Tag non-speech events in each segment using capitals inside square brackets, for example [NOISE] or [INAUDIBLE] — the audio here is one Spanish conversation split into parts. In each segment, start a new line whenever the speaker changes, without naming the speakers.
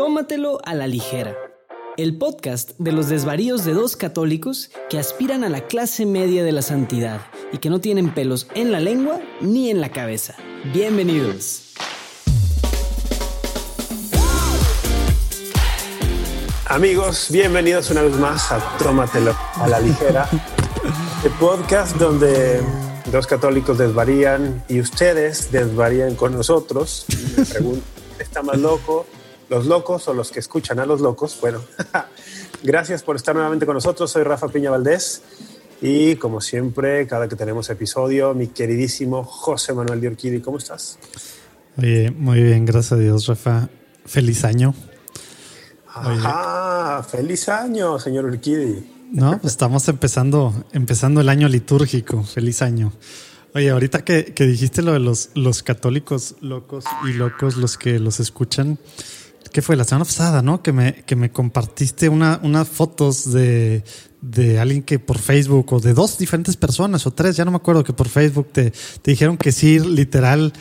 Tómatelo a la ligera. El podcast de los desvaríos de dos católicos que aspiran a la clase media de la santidad y que no tienen pelos en la lengua ni en la cabeza. Bienvenidos.
Amigos, bienvenidos una vez más a Tómatelo a la ligera, [LAUGHS] el podcast donde dos católicos desvarían y ustedes desvarían con nosotros. Me pregunto, ¿está más loco? ¿Los locos o los que escuchan a los locos? Bueno, [LAUGHS] gracias por estar nuevamente con nosotros. Soy Rafa Piña Valdés y como siempre, cada que tenemos episodio, mi queridísimo José Manuel de ¿cómo estás?
Oye, muy bien, gracias a Dios, Rafa. Feliz año.
Ajá, feliz año, señor Urquidi.
No, pues estamos empezando, empezando el año litúrgico. Feliz año. Oye, ahorita que, que, dijiste lo de los, los católicos locos y locos, los que los escuchan, ¿qué fue? La semana pasada, ¿no? Que me, que me compartiste una, unas fotos de, de alguien que por Facebook o de dos diferentes personas o tres, ya no me acuerdo, que por Facebook te, te dijeron que sí, literal,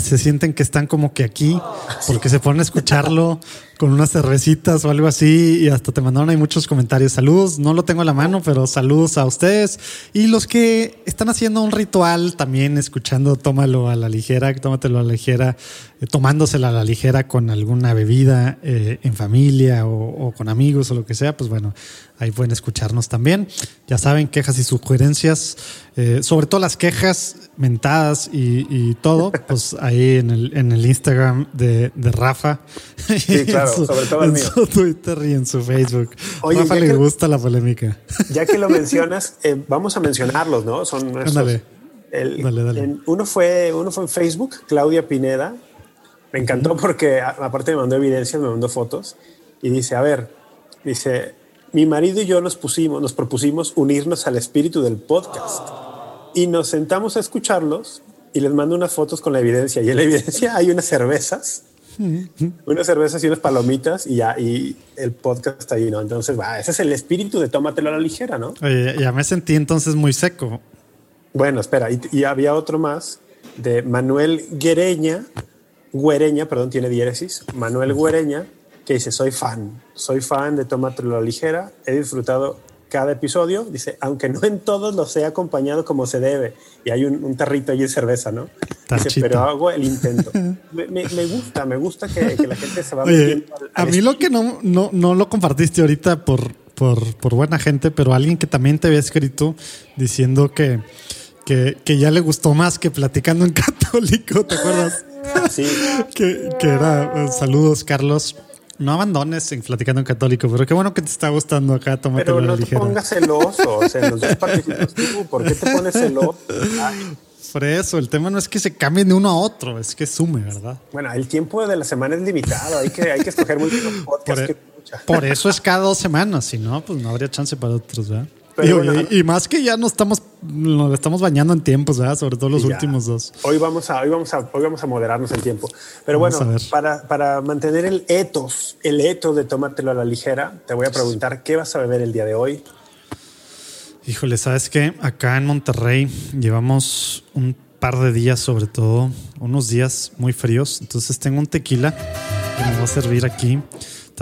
se sienten que están como que aquí, porque se ponen a escucharlo [LAUGHS] con unas cervecitas o algo así y hasta te mandaron ahí muchos comentarios. Saludos, no lo tengo a la mano, pero saludos a ustedes y los que están haciendo un ritual también escuchando Tómalo a la ligera, tómatelo a la ligera, eh, tomándosela a la ligera con alguna bebida eh, en familia o, con amigos o lo que sea, pues bueno, ahí pueden escucharnos también. Ya saben, quejas y sugerencias, eh, sobre todo las quejas mentadas y, y todo, pues ahí en el, en el Instagram de, de Rafa.
Sí, claro
su,
sobre todo el
en
mío.
su Twitter y en su Facebook.
Oye,
Rafa le
que-
gusta la polémica.
Ya que lo mencionas, eh, vamos a mencionarlos, ¿no? Son nuestros.
Ándale.
el-
Dale, dale.
en- uno, fue, uno fue en Facebook, Claudia Pineda. Me encantó porque, a- aparte, me mandó evidencias, me mandó fotos y dice: A ver, dice, mi marido y yo nos pusimos, nos propusimos unirnos al espíritu del podcast y nos sentamos a escucharlos y les mando unas fotos con la evidencia. Y en la evidencia hay unas cervezas, unas cervezas y unas palomitas y ya, y el podcast está ahí, ¿no? Entonces, va, ese es el espíritu de tómatelo a la ligera, ¿no?
Oye, ya me sentí entonces muy seco.
Bueno, espera, y, y había otro más de Manuel Guereña, Guereña, perdón, tiene diéresis, Manuel Guereña, que dice, soy fan, soy fan de Tómatelo a la ligera, he disfrutado cada episodio, dice, aunque no en todos los he acompañado como se debe, y hay un, un tarrito allí de cerveza, ¿no? Dice, pero hago el intento. [LAUGHS] me, me- me gusta, me gusta que, que la gente se va
Oye,
metiendo al-
a
al
mí lo que no, no, no lo compartiste ahorita por, por, por buena gente, pero alguien que también te había escrito diciendo que, que, que ya le gustó más que platicando en [LAUGHS] católico, ¿te acuerdas?
Sí, [LAUGHS]
que, que era, eh, saludos Carlos. No abandones en platicando en católico, pero qué bueno que te está gustando acá, tómatelo
pero no te
ligera.
pongas celoso, o sea, en los dos participas tú, ¿por qué te pones celoso? Ay,
Por eso, el tema no es que se cambien de uno a otro, es que sume, ¿verdad?
Bueno, el tiempo de la semana es limitado. Hay que, hay que escoger muy bien los podcasts
Por,
que
e-
escucha.
por eso es cada dos semanas, si no, pues no habría chance para otros, ¿verdad?
Pero bueno,
y- y más que ya no estamos, nos estamos bañando en tiempos, ¿verdad? Sobre todo los
Ya.
últimos dos.
Hoy vamos a, hoy vamos a, hoy vamos a moderarnos el tiempo. Pero
Vamos
bueno, para, para mantener el etos, el etos de tomártelo a la ligera, te voy a preguntar qué vas a beber el día de hoy.
Híjole, ¿sabes qué? Acá en Monterrey llevamos un par de días, sobre todo, unos días muy fríos. Entonces tengo un tequila que me va a servir aquí.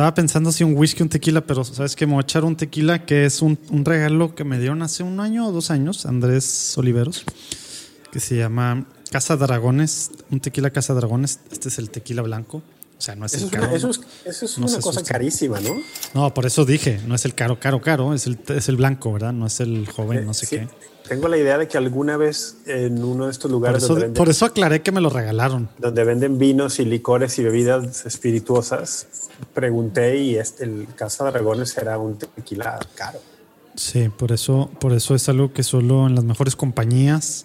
Estaba pensando si un whisky, un tequila, pero ¿sabes qué? Me voy a echar un tequila que es un, un regalo que me dieron hace un año o dos años, Andrés Oliveros, que se llama Casa Dragones, un tequila Casa Dragones. Este es el tequila blanco. O sea, no es
Eso
el caro.
una, eso es, eso es
No
una cosa carísima, ¿no?
No, por eso dije, no es el caro, caro, caro, es el, es el blanco, ¿verdad? No es el joven, no sé
Eh, Sí,
qué.
Tengo la idea de que alguna vez en uno de estos
Por
lugares
eso,
donde, venden,
por eso aclaré que me lo regalaron.
donde venden vinos y licores y bebidas espirituosas, pregunté y este, el Casa Dragones era un tequila caro.
Sí, por eso, por eso es algo que solo en las mejores compañías.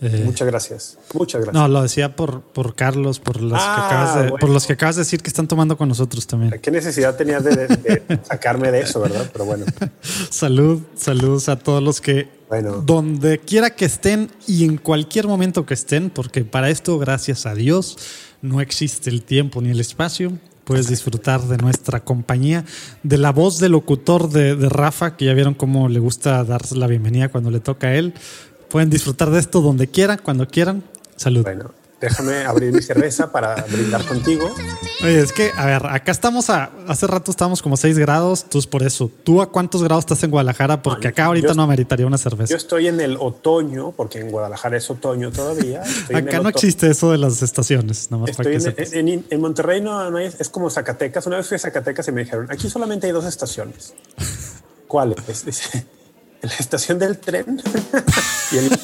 eh,
Muchas gracias. Muchas gracias.
no, lo decía por, por Carlos, por los,
Ah,
que acabas de,
bueno.
por los que acabas de decir que están tomando con nosotros también.
¿Qué necesidad tenías de, de- de sacarme de eso, verdad? Pero bueno, [LAUGHS]
Salud, saludos a todos los que,
Bueno.
donde quiera que estén y en cualquier momento que estén, porque para esto, gracias a Dios, no existe el tiempo ni el espacio. Puedes disfrutar de nuestra compañía, de la voz del locutor de, de Rafa, que ya vieron cómo le gusta dar la bienvenida cuando le toca a él. Pueden disfrutar de esto donde quieran, cuando quieran. Salud.
bueno. Déjame abrir mi cerveza para brindar contigo.
Oye, es que, a ver, acá estamos a. Hace rato estábamos como 6 grados, tú es por eso. ¿Tú a cuántos grados estás en Guadalajara? Porque acá ahorita
yo-
no ameritaría una cerveza.
Yo estoy en el otoño, porque en Guadalajara es otoño todavía.
Acá no existe eso de las estaciones, nada más para
Estoy
que
en, en- en Monterrey no, no hay- es como Zacatecas. Una vez fui a Zacatecas y me dijeron, aquí solamente hay dos estaciones. ¿Cuáles? [LAUGHS] Dice, la estación del tren [LAUGHS] y, el,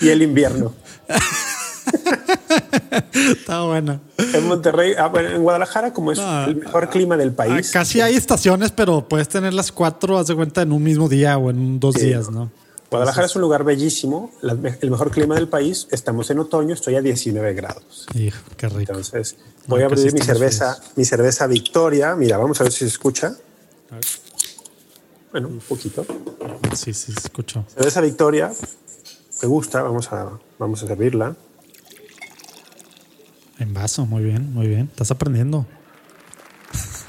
y el invierno. [LAUGHS] [LAUGHS]
Está buena.
En Monterrey, ah, bueno, en Guadalajara, como es
No,
el mejor clima del país.
Acá sí hay estaciones, pero puedes tener las cuatro, haz de cuenta, en un mismo día o en dos
Sí.
días, ¿no?
Guadalajara es un lugar bellísimo, la- el mejor clima del país. Estamos en otoño, estoy a 19 grados.
Hijo, qué rico.
Entonces,
No,
voy a
sí
abrir mi cerveza, mi cerveza Victoria. Mira, vamos a ver si se escucha.
A ver.
Bueno, un poquito.
Sí, sí, se escuchó.
Cerveza Victoria. ¿Te gusta? Vamos a, vamos a servirla.
En vaso, muy bien, muy bien. Estás aprendiendo.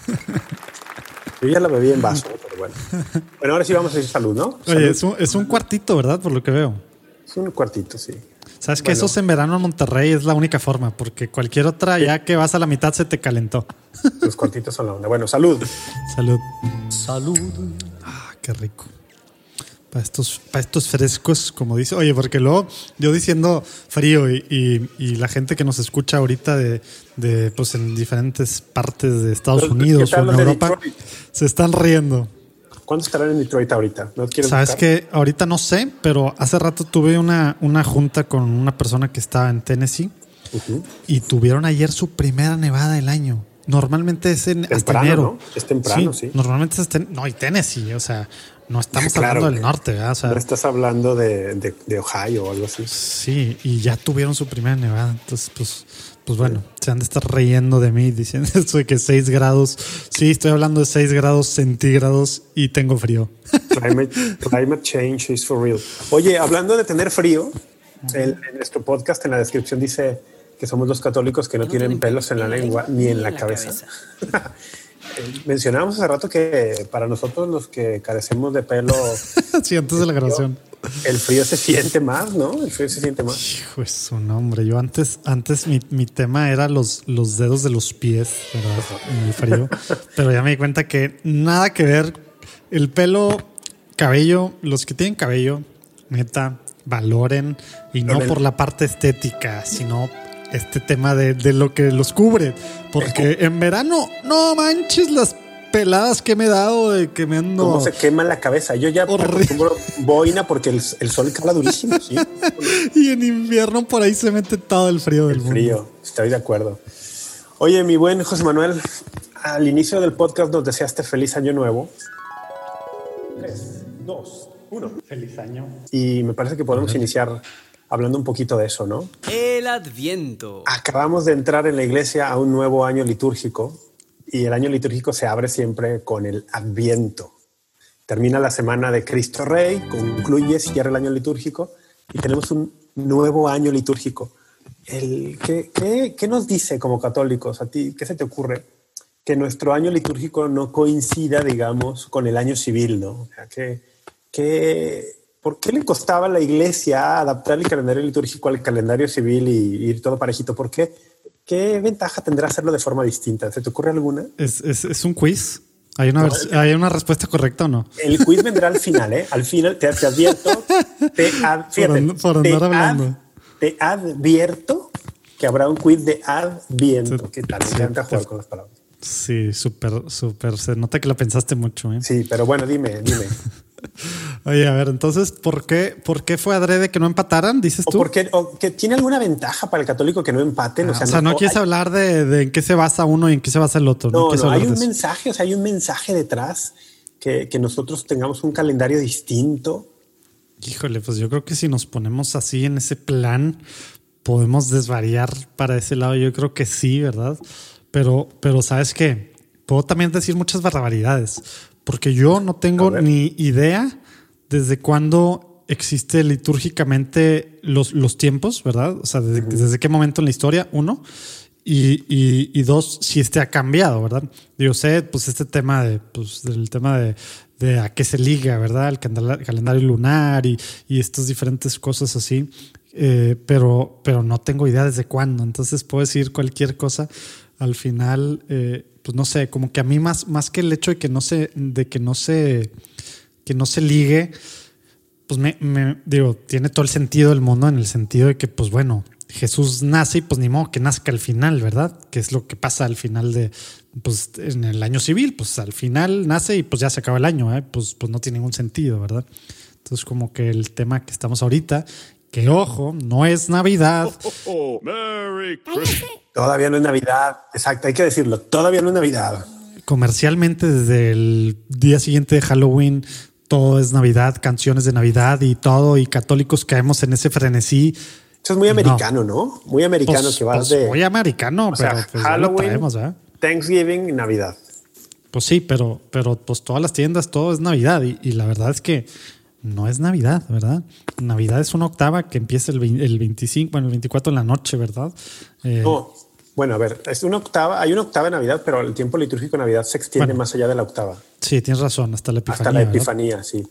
[LAUGHS]
Yo ya la bebí en vaso, pero bueno. Bueno, ahora sí vamos a decir salud, ¿no?
Oye, es un, es un cuartito, ¿verdad? Por lo que veo.
Es un cuartito, sí.
Sabes que
Bueno.
esos en verano en Monterrey es la única forma, porque cualquier otra, ya que vas a la mitad, se te calentó.
Los cuartitos son la onda. Bueno, salud. [LAUGHS]
Salud.
Salud.
Ah, qué rico. Para estos, para estos frescos, como dice. Oye, porque luego yo diciendo frío y, y- y la gente que nos escucha ahorita de, de, pues en diferentes partes de Estados Unidos
¿qué
o en Europa
Detroit?
se están riendo.
¿Cuántos estarán en Detroit ahorita? ¿No
Sabes que ahorita no sé, pero hace rato tuve una, una junta con una persona que estaba en Tennessee y tuvieron ayer su primera nevada del año. Normalmente es en hasta
Temprano,
enero.
¿no? Es temprano, sí.
Normalmente es hasta en- no, y Tennessee, o sea, no estamos
Claro,
hablando del norte, ¿verdad? O sea,
No estás hablando de, de- de Ohio o algo así.
sí, y ya tuvieron su primera nevada. Entonces, pues, pues bueno, se han de estar riendo de mí diciendo [LAUGHS] esto de que 6 grados. Sí, estoy hablando de 6 grados centígrados y tengo frío. [LAUGHS]
Climate, climate change is for real. Oye, hablando de tener frío, el- en nuestro podcast en la descripción dice que somos los católicos que no, tienen pelos en la lengua ni en la cabeza. [LAUGHS] Mencionábamos hace rato que para nosotros los que carecemos de pelo,
sí, antes de la grabación.
el frío se siente más, ¿no? El frío se siente más.
Hijo de su nombre. Yo antes, antes mi, mi tema era los, los dedos de los pies, ¿verdad? El frío. [LAUGHS] Pero ya me di cuenta que nada que ver. El pelo, cabello, los que tienen cabello, neta, valoren. Y no por la parte estética, sino este tema de, de lo que los cubre. Porque [LAUGHS] en verano, no manches las peladas que me he dado de que me ando.
Cómo se quema la cabeza. Yo ya
Horrible.
acostumbro boina porque el, el sol cala durísimo, sí. [LAUGHS]
Y en invierno por ahí se mete todo el frío del
El
mundo.
frío, estoy de acuerdo. Oye, mi buen José Manuel, al inicio del podcast nos deseaste feliz año nuevo. Tres, dos, uno.
Feliz año.
Y me parece que podemos iniciar hablando un poquito de eso, ¿no?
El Adviento.
Acabamos de entrar en la iglesia a un nuevo año litúrgico y el año litúrgico se abre siempre con el Adviento. Termina la semana de Cristo Rey, concluye, cierra el año litúrgico y tenemos un nuevo año litúrgico. El, ¿qué, qué, qué nos dice como católicos a ti? ¿Qué se te ocurre? Que nuestro año litúrgico no coincida, digamos, con el año civil, ¿no? O sea, que, que, ¿por qué le costaba a la iglesia adaptar el calendario litúrgico al calendario civil y ir todo parejito? ¿Por qué? ¿Qué ventaja tendrá hacerlo de forma distinta? ¿Se te ocurre alguna?
¿Es, es, es un quiz? ¿Hay una, ¿Hay una respuesta correcta o no?
El quiz vendrá al final, ¿eh? Al final te, te advierto, te, ad- fíjate,
por
te advierto que habrá un quiz de adviento. ¿Qué tal? Me
Sí,
encanta jugar con las palabras.
Sí, súper, súper. Se nota que la pensaste mucho. ¿eh?
Sí, pero bueno, dime, dime. [LAUGHS]
Oye, a ver, entonces, ¿por qué, ¿por qué fue adrede que no empataran? Dices
¿O
tú.
por qué? ¿O que tiene alguna ventaja para el católico que no empaten?
Ah, o sea, no,
o-
quieres
hay-
hablar de, de en qué se basa uno y en qué se basa el otro. No,
No, no, hay un mensaje, o sea, hay un mensaje detrás que, que nosotros tengamos un calendario distinto.
Híjole, pues yo creo que si nos ponemos así en ese plan, podemos desvariar para ese lado. Yo creo que sí, ¿verdad? Pero, pero ¿sabes qué? Puedo también decir muchas barbaridades, porque yo no tengo ni idea desde cuándo existe litúrgicamente los, los tiempos, ¿verdad? O sea, desde, desde qué momento en la historia, uno. Y, y- y dos, si este ha cambiado, ¿verdad? Yo sé, pues este tema de, pues, del tema de, de a qué se liga, ¿verdad? El calendario lunar y, y estas diferentes cosas así. eh, pero, pero no tengo idea desde cuándo. Entonces puedo decir cualquier cosa. Al final, eh, pues no sé, como que a mí más, más que el hecho de que no se, de que no se, que no se ligue, pues me, digo, tiene todo el sentido del mundo en el sentido de que, pues bueno, Jesús nace y pues ni modo que nazca al final, ¿verdad? Que es lo que pasa al final de, pues en el año civil, pues al final nace y pues ya se acaba el año, ¿eh? pues, pues no tiene ningún sentido, ¿verdad? Entonces como que el tema que estamos ahorita, que ojo, no es Navidad. [LAUGHS]
todavía no es Navidad, exacto, hay que decirlo, todavía no es Navidad.
Comercialmente desde el día siguiente de Halloween todo es Navidad, canciones de Navidad y todo, y católicos caemos en ese frenesí
eso es muy americano, ¿no? Muy americano
pues,
que vas
pues,
de.
Muy americano, pero pues
Halloween, Thanksgiving y Navidad.
Pues sí, pero, pero pues todas las tiendas, todo es Navidad. Y, la verdad es que no es Navidad, ¿verdad? Navidad es una octava que empieza el, el 25, bueno, el 24 en la noche, ¿verdad?
Eh, no, bueno, a ver, es una octava, hay una octava de Navidad, pero el tiempo litúrgico de Navidad se extiende más allá de la octava.
Sí, tienes razón, hasta la Epifanía.
Hasta la Epifanía, sí.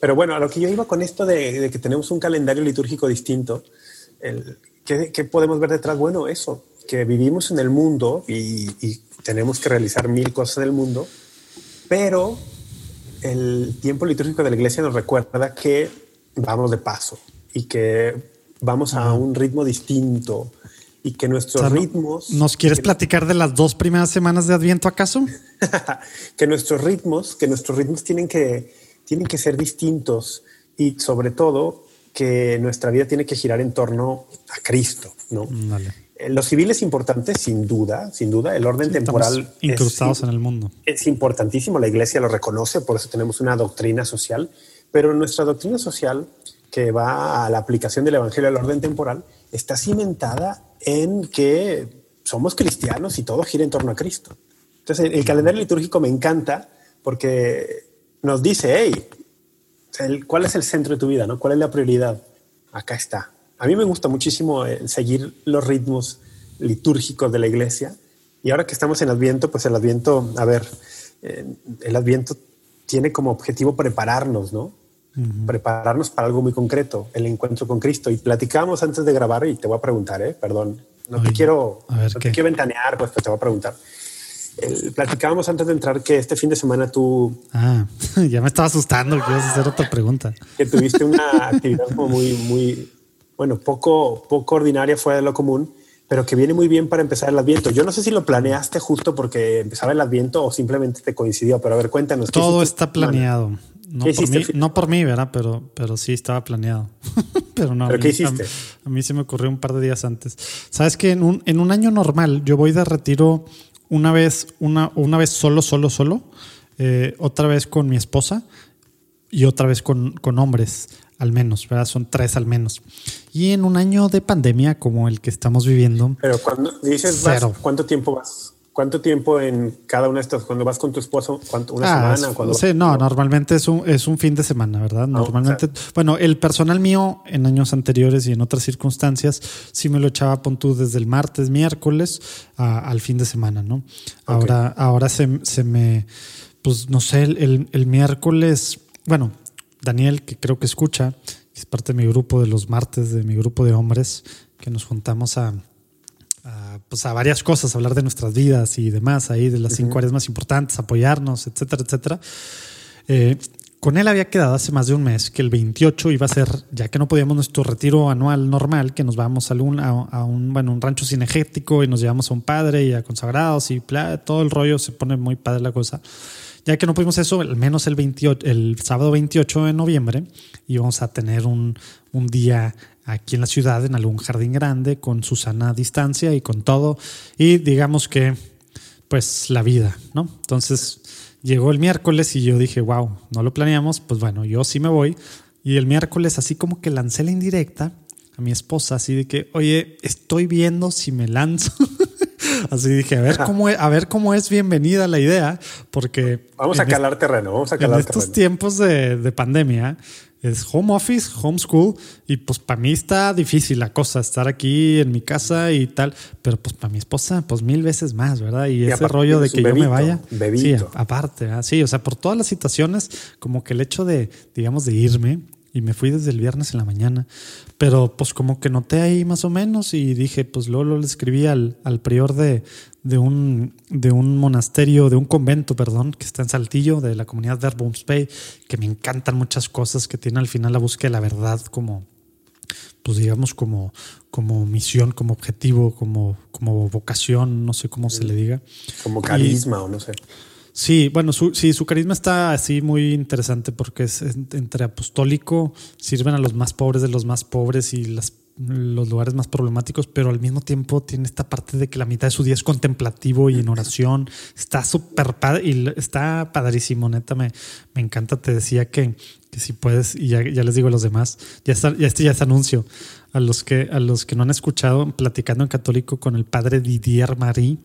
Pero bueno, a lo que yo iba con esto de, de que tenemos un calendario litúrgico distinto, ¿qué, podemos ver detrás? Bueno, eso, que vivimos en el mundo y, tenemos que realizar mil cosas en el mundo, pero el tiempo litúrgico de la iglesia nos recuerda que vamos de paso y que vamos a un ritmo distinto y que nuestros ritmos...
¿Nos quieres platicar de las dos primeras semanas de Adviento acaso? [LAUGHS]
que nuestros ritmos, que nuestros ritmos tienen que, tienen que ser distintos y sobre todo que nuestra vida tiene que girar en torno a Cristo, ¿no? Vale. Eh, lo civil es importante, sin duda, sin duda. El orden temporal.
Incrustados en el mundo.
Es importantísimo, la iglesia lo reconoce, por eso tenemos una doctrina social. Pero nuestra doctrina social, que va a la aplicación del evangelio al orden temporal, está cimentada en que somos cristianos y todo gira en torno a Cristo. Entonces, el calendario litúrgico me encanta porque nos dice, hey, ¿cuál es el centro de tu vida? ¿no? ¿Cuál es la prioridad? Acá está. A mí me gusta muchísimo eh, seguir los ritmos litúrgicos de la iglesia. Y ahora que estamos en Adviento, pues el Adviento, a ver, eh, el Adviento tiene como objetivo prepararnos, ¿no? Prepararnos para algo muy concreto, el encuentro con Cristo. Y platicamos antes de grabar y te voy a preguntar, ¿eh? Perdón, no te quiero, no te quiero ventanear, pues te voy a preguntar platicábamos antes de entrar que este fin de semana tú.
Ah, [LAUGHS] ya me estaba asustando que ibas a hacer otra pregunta.
Que tuviste una actividad como muy, muy, bueno, poco, poco ordinaria fuera de lo común, pero que viene muy bien para empezar el Adviento. Yo no sé si lo planeaste justo porque empezaba el Adviento o simplemente te coincidió, pero a ver, cuéntanos.
Todo está planeado. No por, mí, no por mí, ¿verdad? Pero, pero sí estaba planeado. [LAUGHS] pero no.
¿Pero qué hiciste?
A, mí se me ocurrió un par de días antes. Sabes que en un, en un año normal yo voy de retiro una vez, una, una vez solo, solo, solo, eh, otra vez con mi esposa y otra vez con, con hombres, al menos, ¿verdad? Son tres al menos. Y en un año de pandemia como el que estamos viviendo.
Pero cuando dices ¿cuánto tiempo vas? ¿Cuánto tiempo en cada una de estas? Cuando vas con tu esposo, ¿cuánto, ¿una ah, semana?
sí, no, normalmente es un, es un fin de semana, ¿verdad? Ah, normalmente, bueno, el personal mío en años anteriores y en otras circunstancias sí me lo echaba, pon tú, desde el martes, miércoles al fin de semana, ¿no? Ahora, ahora se, me, pues no sé, el, el miércoles, bueno, Daniel, que creo que escucha, es parte de mi grupo de los martes, de mi grupo de hombres, que nos juntamos a a, pues a varias cosas, hablar de nuestras vidas y demás, ahí de las cinco áreas más importantes, apoyarnos, etcétera, etcétera. Eh, con él había quedado hace más de un mes que el 28 iba a ser, ya que no podíamos nuestro retiro anual normal, que nos vamos a un, a, un, bueno, un rancho cinegético y nos llevamos a un padre y a consagrados y todo el rollo, se pone muy padre la cosa. Ya que no pudimos eso, al menos el, 28, el sábado 28 de noviembre íbamos a tener un, un día aquí en la ciudad, en algún jardín grande, con su sana distancia y con todo. Y digamos que, pues, la vida, ¿no? Entonces, llegó el miércoles y yo dije, wow, no lo planeamos, pues bueno, yo sí me voy. Y el miércoles, así como que lancé la indirecta a mi esposa, así de que, oye, estoy viendo si me lanzo. [LAUGHS] [LAUGHS] así dije, a ver cómo es, a ver cómo es bienvenida la idea, porque
vamos a calar terreno, vamos a calar
en estos tiempos de, de pandemia, es home office, homeschool, y pues para mí está difícil la cosa, estar aquí en mi casa y tal, pero pues para mi esposa, pues mil veces más, ¿verdad? Y, ese rollo de que yo me vaya. Sí, aparte, sí, o sea, por todas las situaciones, como que el hecho de, digamos, de irme, y me fui desde el viernes en la mañana. Pero pues como que noté ahí más o menos y dije, pues luego, le escribí al, al prior de, de, un, de un monasterio, de un convento, perdón, que está en Saltillo, de la comunidad de Bay, que me encantan muchas cosas, que tiene al final la búsqueda de la verdad como, pues digamos, como, como misión, como objetivo, como, como vocación, no sé cómo se le diga.
Como carisma o no sé.
Sí, bueno, su, sí, su carisma está así muy interesante porque es entre apostólico, sirven a los más pobres de los más pobres y las, los lugares más problemáticos, pero al mismo tiempo tiene esta parte de que la mitad de su día es contemplativo y en oración. Está súper padre y está padrísimo, neta, me, me encanta. Te decía que, que si puedes, y ya, les digo a los demás, ya, está, ya este ya es anuncio. A los, que, a los que no han escuchado, platicando en católico con el padre Didier Marie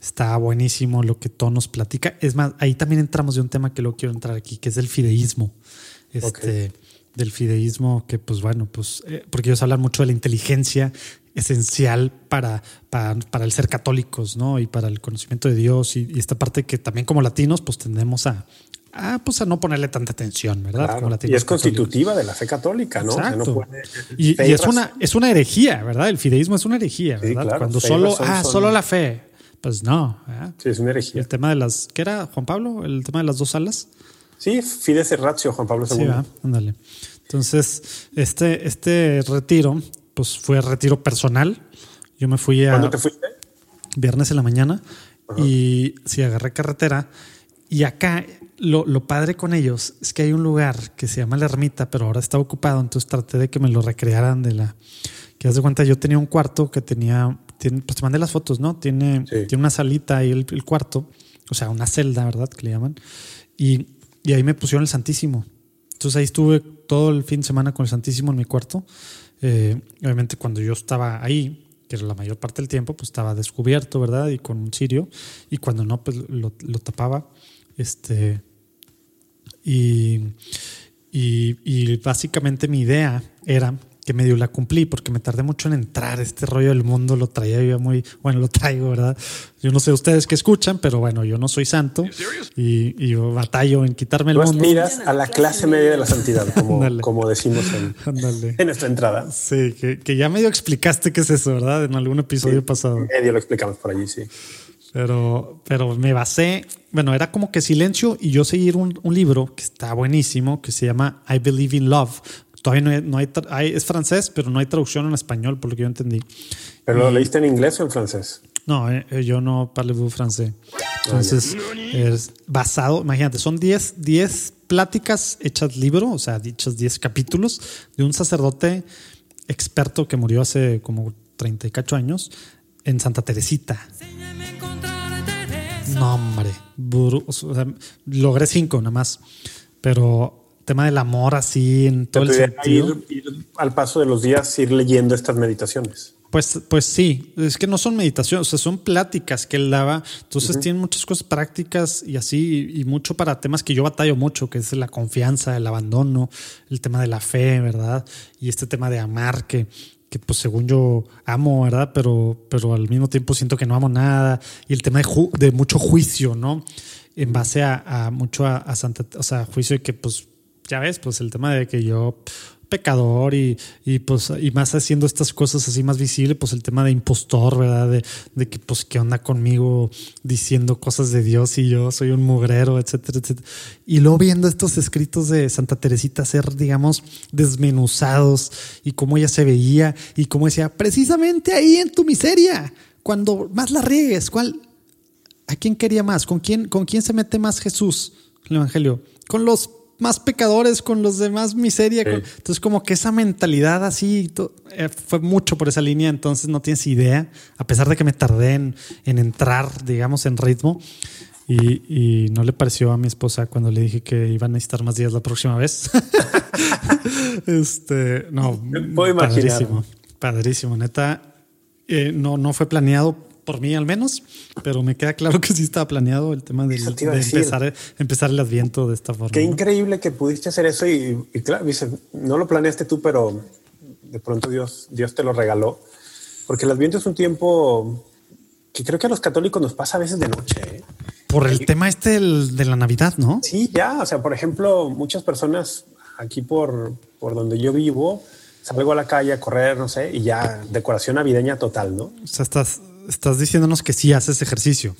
Está buenísimo lo que todo nos platica. Es más, ahí también entramos de un tema que luego quiero entrar aquí, que es el fideísmo. Este, Del fideísmo, que pues bueno, pues, eh, porque ellos hablan mucho de la inteligencia esencial para, para, el ser católicos, ¿no? Y para el conocimiento de Dios y, esta parte que también como latinos, pues tendemos a, pues a no ponerle tanta atención, ¿verdad?
y es constitutiva de la fe católica, ¿no?
y, es una es una herejía, ¿verdad? El fideísmo es una herejía, ¿verdad? Cuando solo, ah, solo la fe. Pues no.
Sí, es una herejía.
El tema de las. ¿Qué era, Juan Pablo? El tema de las dos alas.
Sí, Fides Ratio, Juan Pablo II. Sí,
ándale. Entonces, este, este retiro, pues fue retiro personal. Yo me fui a.
¿Cuándo te fuiste?
Viernes en la mañana. Y sí, agarré carretera. Y acá lo, lo, padre con ellos es que hay un lugar que se llama La Ermita, pero ahora está ocupado. Entonces traté de que me lo recrearan de la. Que haz de cuenta, yo tenía un cuarto que tenía tiene, pues te mandé las fotos, ¿no? Tiene, tiene una salita ahí el, cuarto, o sea, una celda, ¿verdad? Que le llaman. Y, y, ahí me pusieron el Santísimo. Entonces ahí estuve todo el fin de semana con el Santísimo en mi cuarto. Eh, obviamente cuando yo estaba ahí, que era la mayor parte del tiempo, pues estaba descubierto, ¿verdad? Y con un cirio. Y cuando no, pues lo, lo tapaba. Este. Y, y, y básicamente mi idea era que medio la cumplí porque me tardé mucho en entrar. Este rollo del mundo lo traía yo muy, bueno, lo traigo, ¿verdad? Yo no sé ustedes qué escuchan, pero bueno, yo no soy santo y, y yo batallo en quitarme el mundo.
miras a la clase media de la santidad, como, [LAUGHS] como decimos en, en, nuestra entrada.
Sí, que, que, ya medio explicaste qué es eso, ¿verdad? En algún episodio pasado.
Medio lo explicamos por allí, sí.
Pero, pero me basé, bueno, era como que silencio y yo seguir un, un libro que está buenísimo, que se llama I Believe in Love, Todavía no hay, es francés, pero no hay traducción en español, por lo que yo entendí.
¿Pero lo leíste en inglés o en francés?
No, eh, eh, yo no parlo francés. Entonces, es basado, imagínate, son 10 pláticas hechas libro, o sea, dichas 10 capítulos de un sacerdote experto que murió hace como 38 años en Santa Teresita. No, hombre, logré cinco nada más, pero tema del amor así en todo el sentido.
Ir, al paso de los días, ir leyendo estas meditaciones.
Pues, pues sí, es que no son meditaciones, o sea, son pláticas que él daba. Entonces tienen muchas cosas prácticas y así, y, mucho para temas que yo batallo mucho, que es la confianza, el abandono, el tema de la fe, ¿verdad? Y este tema de amar, que, que pues según yo amo, ¿verdad? Pero, pero al mismo tiempo siento que no amo nada. Y el tema de, de mucho juicio, ¿no? En base a, mucho a, a, Santa, o sea, juicio de que pues ya ves, pues el tema de que yo pecador y, y, pues y más haciendo estas cosas así más visibles, pues el tema de impostor, ¿verdad? De, de, que pues qué onda conmigo diciendo cosas de Dios y yo soy un mugrero, etcétera, etcétera. Y luego viendo estos escritos de Santa Teresita ser, digamos, desmenuzados y cómo ella se veía y cómo decía, precisamente ahí en tu miseria, cuando más la riegues, ¿cuál? ¿A quién quería más? ¿Con quién, con quién se mete más Jesús el Evangelio? Con los más pecadores, con los demás miseria. entonces, como que esa mentalidad así eh, fue mucho por esa línea. Entonces, no tienes idea, a pesar de que me tardé en, entrar, digamos, en ritmo. Y, no le pareció a mi esposa cuando le dije que iban a necesitar más días la próxima vez. [LAUGHS] este, no, padrísimo, padrísimo, neta. Eh, no, no fue planeado por mí al menos, pero me queda claro que sí estaba planeado el tema de, empezar, empezar el adviento de esta forma.
Qué increíble que pudiste hacer eso y, claro, dice, no lo planeaste tú, pero de pronto Dios, Dios te lo regaló, porque el adviento es un tiempo que creo que a los católicos nos pasa a veces de noche. ¿eh?
Por el tema este de la Navidad, ¿no?
Sí, ya, o sea, por ejemplo, muchas personas aquí por por donde yo vivo, salgo a la calle a correr, no sé, y ya decoración navideña total, ¿no?
O sea, estás, estás diciéndonos que sí haces ejercicio.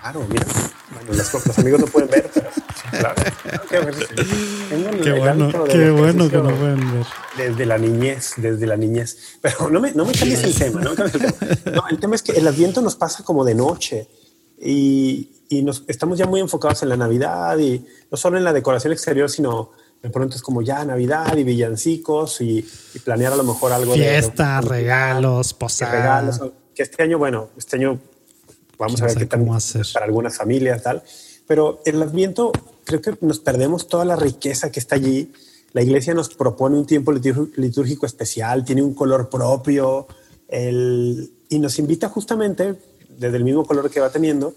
Claro, mira. Bueno, los, los amigos no pueden ver, pero claro. Tengo
Qué bueno, qué bueno que no pueden ver.
Desde la niñez, desde la niñez. Pero no me, no me cambies el tema, no me cambies el tema. No, el tema es que el adviento nos pasa como de noche y, y nos estamos ya muy enfocados en la Navidad y no solo en la decoración exterior, sino de pronto es como ya Navidad y villancicos y, y planear a lo mejor algo
Fiesta,
de
regalos,
que
posada.
regalos. Que este año, bueno, este año vamos a ver qué tal
hacer.
para algunas familias, tal. Pero el Adviento, creo que nos perdemos toda la riqueza que está allí. La iglesia nos propone un tiempo litúrgico especial, tiene un color propio el- y nos invita justamente, desde el mismo color que va teniendo,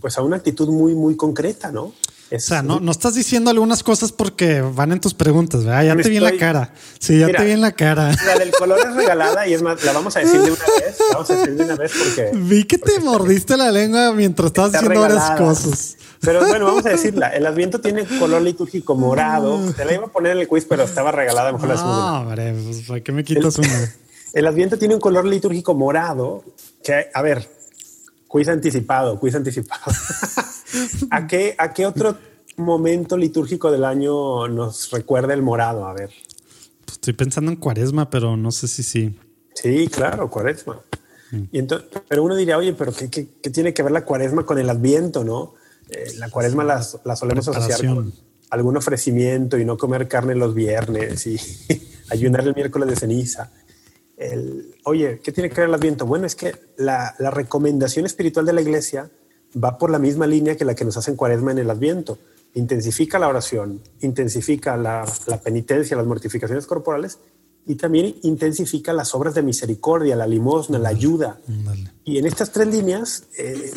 pues a una actitud muy, muy concreta, ¿no?
O sea, no, no estás diciendo algunas cosas porque van en tus preguntas, ¿verdad? Ya te vi en la
estoy-
cara. Sí, ya
Mira.
te vi en la cara.
La del color es regalada y es más, la vamos a decir de una vez. La vamos a decir de una vez porque [LAUGHS]
Vi que te mordiste la lengua mientras estabas diciendo varias cosas.
Pero bueno, vamos a [LAUGHS] decirla. El Adviento tiene color litúrgico morado. Te la iba a poner en el quiz, pero estaba regalada. Mejor la.
No, hombre, pues, ¿para qué me quitas [LAUGHS] una?
El Adviento tiene un color litúrgico morado que, a ver, quiz anticipado, quiz anticipado. ¿A qué, ¿A qué otro momento litúrgico del año nos recuerda el morado? A ver.
Pues estoy pensando en cuaresma, pero no sé si sí.
Sí, claro, cuaresma. Y entonces, pero uno diría, oye, pero ¿qué, qué, qué tiene que ver la cuaresma con el adviento, no? Eh, la cuaresma la, la solemos asociar con algún ofrecimiento y no comer carne los viernes y [LAUGHS] ayunar el miércoles de ceniza. El- oye, ¿qué tiene que ver el adviento? Bueno, es que la, la recomendación espiritual de la iglesia va por la misma línea que la que nos hacen cuaresma en el adviento. Intensifica la oración, intensifica la, la penitencia, las mortificaciones corporales y también intensifica las obras de misericordia, la limosna, la ayuda. Y en estas tres líneas, eh,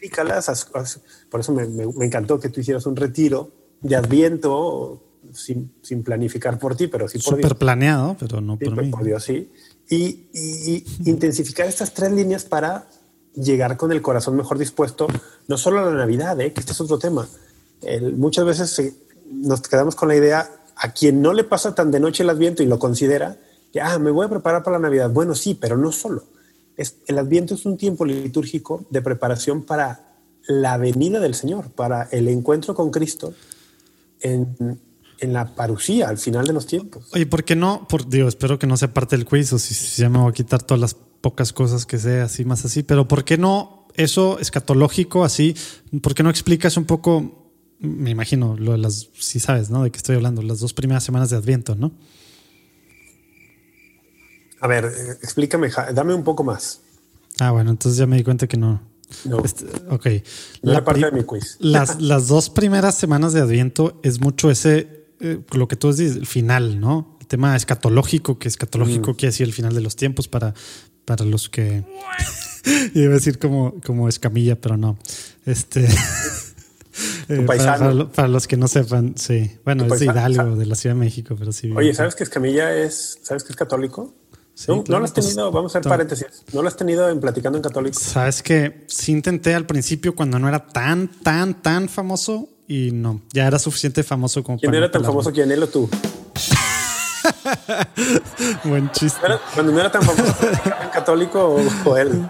[CLEARS THROAT] Por eso me, me- me encantó que tú hicieras un retiro de adviento sin, sin planificar por ti, pero sí por
Súper
Dios.
planeado, pero no
Sí,
por
por,
mí.
por Dios, sí. Y, y- y [LAUGHS] intensificar estas tres líneas para llegar con el corazón mejor dispuesto, no solo a la Navidad, ¿eh? que este es otro tema. Muchas veces nos quedamos con la idea, a quien no le pasa tan de noche el Adviento y lo considera, que ah, me voy a preparar para la Navidad. Bueno, sí, pero no solo. Es, el Adviento es un tiempo litúrgico de preparación para la venida del Señor, para el encuentro con Cristo en, en la parucía, al final de los tiempos.
Oye, ¿por qué no? Por, digo, espero que no sea parte del quiz o si, si ya me voy a quitar todas las pocas cosas que sé así más así, pero ¿por qué no eso escatológico así? ¿Por qué no explicas un poco? Me imagino lo de las, si sabes, ¿no? De qué estoy hablando, las dos primeras semanas de Adviento, ¿no?
A ver, eh, explícame, dame un poco más.
Ah, bueno, entonces ya me di cuenta que no.
No,
Este, ok.
no era parte de mi quiz. [LAUGHS]
Las, las dos primeras semanas de Adviento es mucho ese, eh, lo que tú dices, el final, ¿no? El tema escatológico, que
Mm.
escatológico quiere decir el final de los tiempos para, para los que. [LAUGHS] Iba a decir como, como escamilla, pero no. Este. [LAUGHS] eh, para,
paisano.
para lo- para los que no sepan, sí. Bueno, es de. Hidalgo, de la Ciudad de México, pero sí.
Oye, ¿sabes que Escamilla es, ¿sabes que es católico?
Sí,
no, lo has
pues,
tenido, vamos a hacer paréntesis, no lo has tenido en Platicando en Católico.
Sabes que sí intenté al principio cuando no era tan, tan, tan famoso y no, ya era suficiente famoso como
¿Quién
para
era tan
pelarme.
famoso? ¿Quién él o tú? [LAUGHS]
Buen chiste,
¿No era- cuando no era tan famoso [LAUGHS] Católico o, él.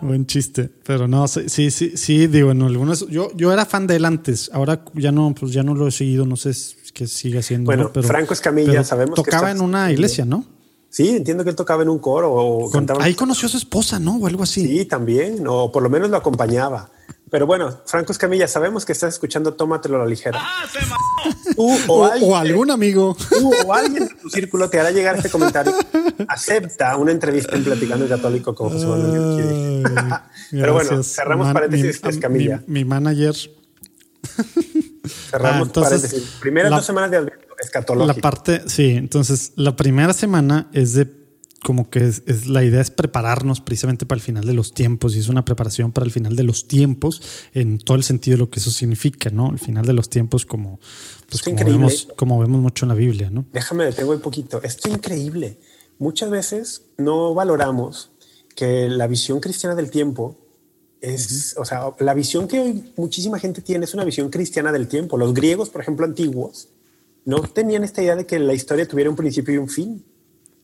buen chiste. Pero no, sí, sí, sí, sí, digo, en algunos, yo, yo era fan de él antes, ahora ya no, pues ya no lo he seguido, no sé que sigue haciendo.
Bueno,
¿no? pero,
Franco Escamilla,
pero
sabemos que
Tocaba en una iglesia, ¿no?
Sí, entiendo que él tocaba en un coro o
Con-
cantaba.
ahí conoció a su esposa, ¿no? O algo así.
Sí, también, o por lo menos lo acompañaba. Pero bueno, Franco Escamilla, sabemos que estás escuchando Tómatelo a la ligera. Tú [LAUGHS]
O,
alguien-
o algún amigo.
tú o alguien de tu círculo te hará llegar este comentario. Acepta una entrevista en Platicando en Católico con José Manuel.
Ay, [LAUGHS]
Pero bueno, cerramos
Man-
paréntesis,
mi-
Escamilla.
Mi, mi manager [LAUGHS]
Cerramos
Ah, entonces,
paréntesis. Primeras
la-
dos semanas de Adviento,
La
escatológico.
parte, sí, entonces la primera semana es de como que es, es- la idea es prepararnos precisamente para el final de los tiempos y es una preparación para el final de los tiempos en todo el sentido de lo que eso significa, ¿no? El final de los tiempos como, pues, como, vemos, como vemos mucho en la Biblia, ¿no?
Déjame detengo un poquito. Esto es increíble. Muchas veces no valoramos que la visión cristiana del tiempo es, o sea, la visión que hoy muchísima gente tiene es una visión cristiana del tiempo. Los griegos, por ejemplo, antiguos, no tenían esta idea de que la historia tuviera un principio y un fin.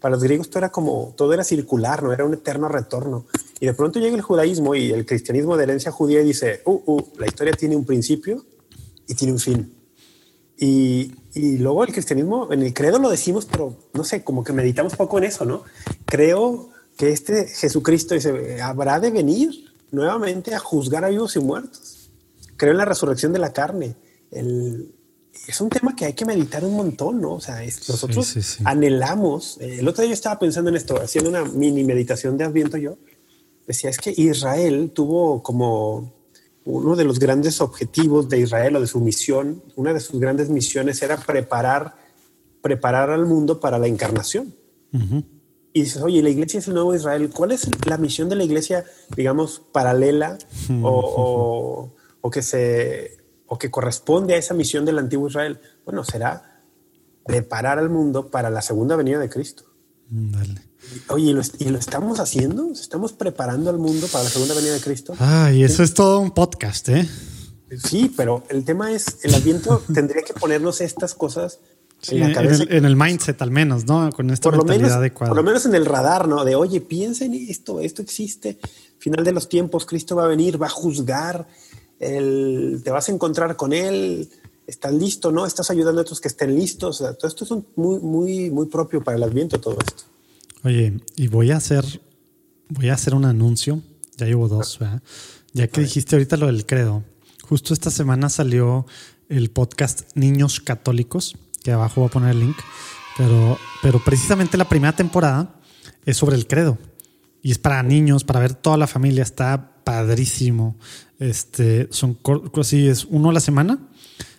Para los griegos todo era como, todo era circular, no era un eterno retorno. Y de pronto llega el judaísmo y el cristianismo de herencia judía y dice, uh, uh, la historia tiene un principio y tiene un fin. Y, y, luego el cristianismo, en el credo lo decimos, pero no sé, como que meditamos poco en eso, ¿no? Creo que este Jesucristo dice, habrá de venir nuevamente a juzgar a vivos y muertos. Creo en la resurrección de la carne. Es un tema que hay que meditar un montón, ¿no? O sea, nosotros anhelamos. Eh, el otro día yo estaba pensando en esto, haciendo una mini meditación de Adviento yo. Decía, es que Israel tuvo como uno de los grandes objetivos de Israel o de su misión, una de sus grandes misiones era preparar, preparar al mundo para la encarnación. Y dices, oye, la iglesia es el nuevo Israel. ¿Cuál es la misión de la iglesia, digamos, paralela o, o que se o que corresponde a esa misión del antiguo Israel, bueno, será preparar al mundo para la segunda venida de Cristo. Dale. Oye, ¿y lo, estamos haciendo? ¿Estamos preparando al mundo para la segunda venida de Cristo?
Ah, y eso es todo un podcast, ¿eh?
Sí, pero el tema es, el Adviento [LAUGHS] tendría que ponernos estas cosas
en la cabeza. En el, mindset al menos, ¿no? Con esta por mentalidad
menos,
adecuada.
Por lo menos en el radar, ¿no? De, oye, piensa en esto, esto existe. Final de los tiempos, Cristo va a venir, va a juzgar, te vas a encontrar con él, estás listo, ¿no? Estás ayudando a otros que estén listos. todo esto es muy, muy, muy propio para el Adviento, todo esto.
Oye, y voy a hacer, voy a hacer un anuncio. Ya llevo dos, ¿verdad? Ya que dijiste ahorita lo del credo. Justo esta semana salió el podcast Niños Católicos, que abajo voy a poner el link. Pero, pero precisamente la primera temporada es sobre el credo. Y es para niños, para ver toda la familia. Está padrísimo. Este, son así, es uno a la semana.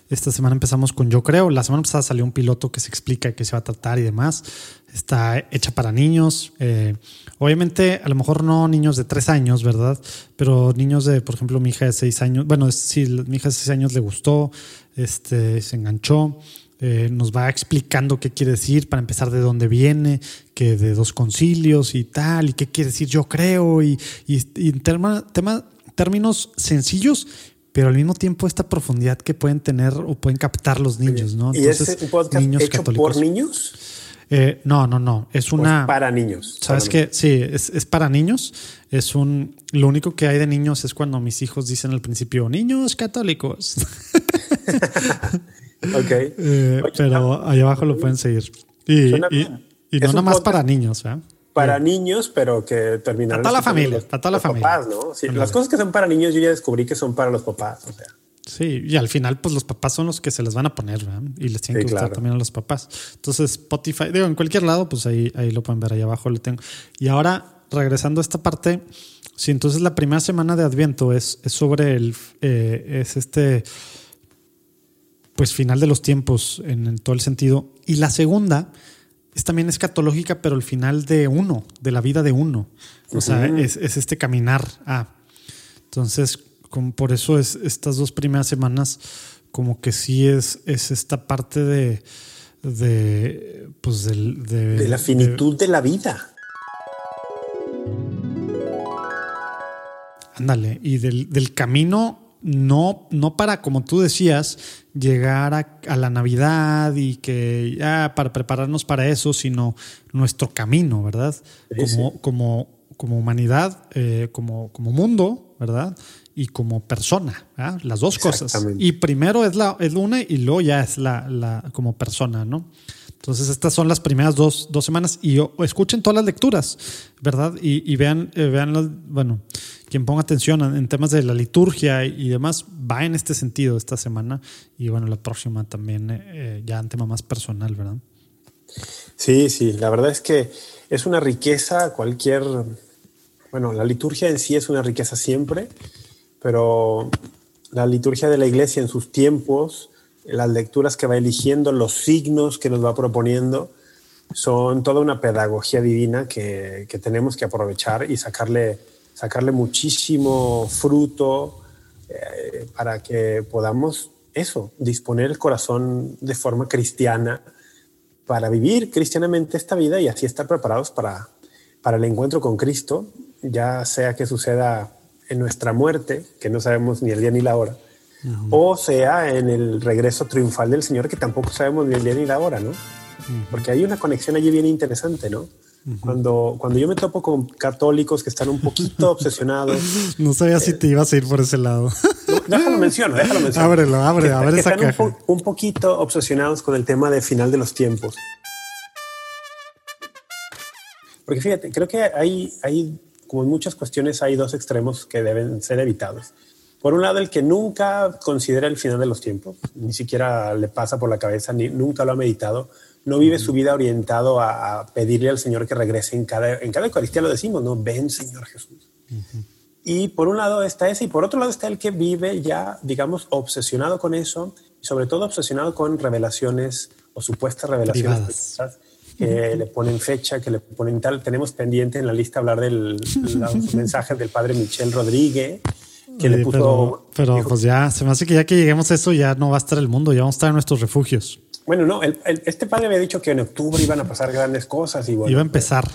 Esta semana empezamos con Yo Creo. La semana pasada salió un piloto que se explica qué se va a tratar y demás. Está hecha para niños. Eh, obviamente, a lo mejor no niños de tres años, ¿verdad? Pero niños de, por ejemplo, mi hija de seis años. Bueno, sí, mi hija de seis años le gustó, este, se enganchó. Eh, nos va explicando qué quiere decir para empezar de dónde viene, que de dos concilios y tal, y qué quiere decir yo creo, y, y, tema, tema términos sencillos, pero al mismo tiempo esta profundidad que pueden tener o pueden captar los niños, ¿no?
¿Y es un podcast niños hecho por niños?
Eh, no, no, no. Es una.
para niños.
Sabes que sí, es, para niños. Es un. Lo único que hay de niños es cuando mis hijos dicen al principio niños católicos. [LAUGHS]
ok.
Eh, pero ahí abajo lo pueden seguir. Y, y, no nada más para niños. ¿eh?
Para niños, pero que terminaron.
Para toda la familia, para toda la familia.
Papás, ¿no? las cosas que son para niños, yo ya descubrí que son para los papás. O sea.
Sí, y al final, pues los papás son los que se les van a poner, ¿verdad? Y les tienen que gustar también a los papás. Entonces, Spotify, digo, en cualquier lado, pues ahí, ahí lo pueden ver, ahí abajo lo tengo. Y ahora, regresando a esta parte, sí, entonces la primera semana de Adviento es, es sobre el, eh, es este, pues final de los tiempos en, en todo el sentido. Y la segunda es también escatológica, pero el final de uno, de la vida de uno. O sea, es, este caminar a. Entonces, como por eso es estas dos primeras semanas, como que sí es, es esta parte de, de pues de,
la finitud de, la vida.
Ándale, y del, del camino no, no para, como tú decías, llegar a, la Navidad y que ya para prepararnos para eso, sino nuestro camino, ¿verdad? como, como, como humanidad, eh, como, como mundo, ¿verdad? Y como persona, las dos cosas. Y primero es la es una y luego ya es la, la como persona, ¿no? Entonces, estas son las primeras dos, dos semanas y escuchen todas las lecturas, ¿verdad? Y, y vean, eh, vean, bueno, quien ponga atención en, temas de la liturgia y, demás, va en este sentido esta semana y bueno, la próxima también eh, ya en tema más personal, ¿verdad?
Sí, sí, la verdad es que es una riqueza cualquier, bueno, la liturgia en sí es una riqueza siempre, pero la liturgia de la iglesia en sus tiempos, las lecturas que va eligiendo, los signos que nos va proponiendo, son toda una pedagogía divina que, tenemos que aprovechar y sacarle, sacarle muchísimo fruto eh, para que podamos eso, disponer el corazón de forma cristiana para vivir cristianamente esta vida y así estar preparados para, para el encuentro con Cristo, ya sea que suceda en nuestra muerte, que no sabemos ni el día ni la hora, o sea en el regreso triunfal del Señor, que tampoco sabemos ni el día ni la hora, ¿no? Porque hay una conexión allí bien interesante, ¿no? Cuando, cuando yo me topo con católicos que están un poquito [LAUGHS] obsesionados.
No sabía si te ibas a ir por ese lado.
déjalo menciono, déjalo menciono.
Ábrelo, abre, abre esa
están Un, un, poquito obsesionados con el tema de final de los tiempos. Porque fíjate, creo que hay, hay, como en muchas cuestiones, hay dos extremos que deben ser evitados. Por un lado, el que nunca considera el final de los tiempos, ni siquiera le pasa por la cabeza, ni nunca lo ha meditado, no vive su vida orientado a, pedirle al Señor que regrese en cada, en cada Eucaristía, lo decimos, ¿no? Ven, Señor Jesús. Y por un lado está ese, y por otro lado está el que vive ya, digamos, obsesionado con eso, y sobre todo obsesionado con revelaciones o supuestas revelaciones que le ponen fecha, que le ponen tal. Tenemos pendiente en la lista hablar del [LAUGHS] mensaje del padre Michel Rodríguez, que le
puso. Pero, pues ya, se me hace que ya que lleguemos a eso, ya no va a estar el mundo, ya vamos a estar en nuestros refugios.
Bueno, no, este padre había dicho que en octubre iban a pasar grandes cosas. Y bueno,
iba a empezar.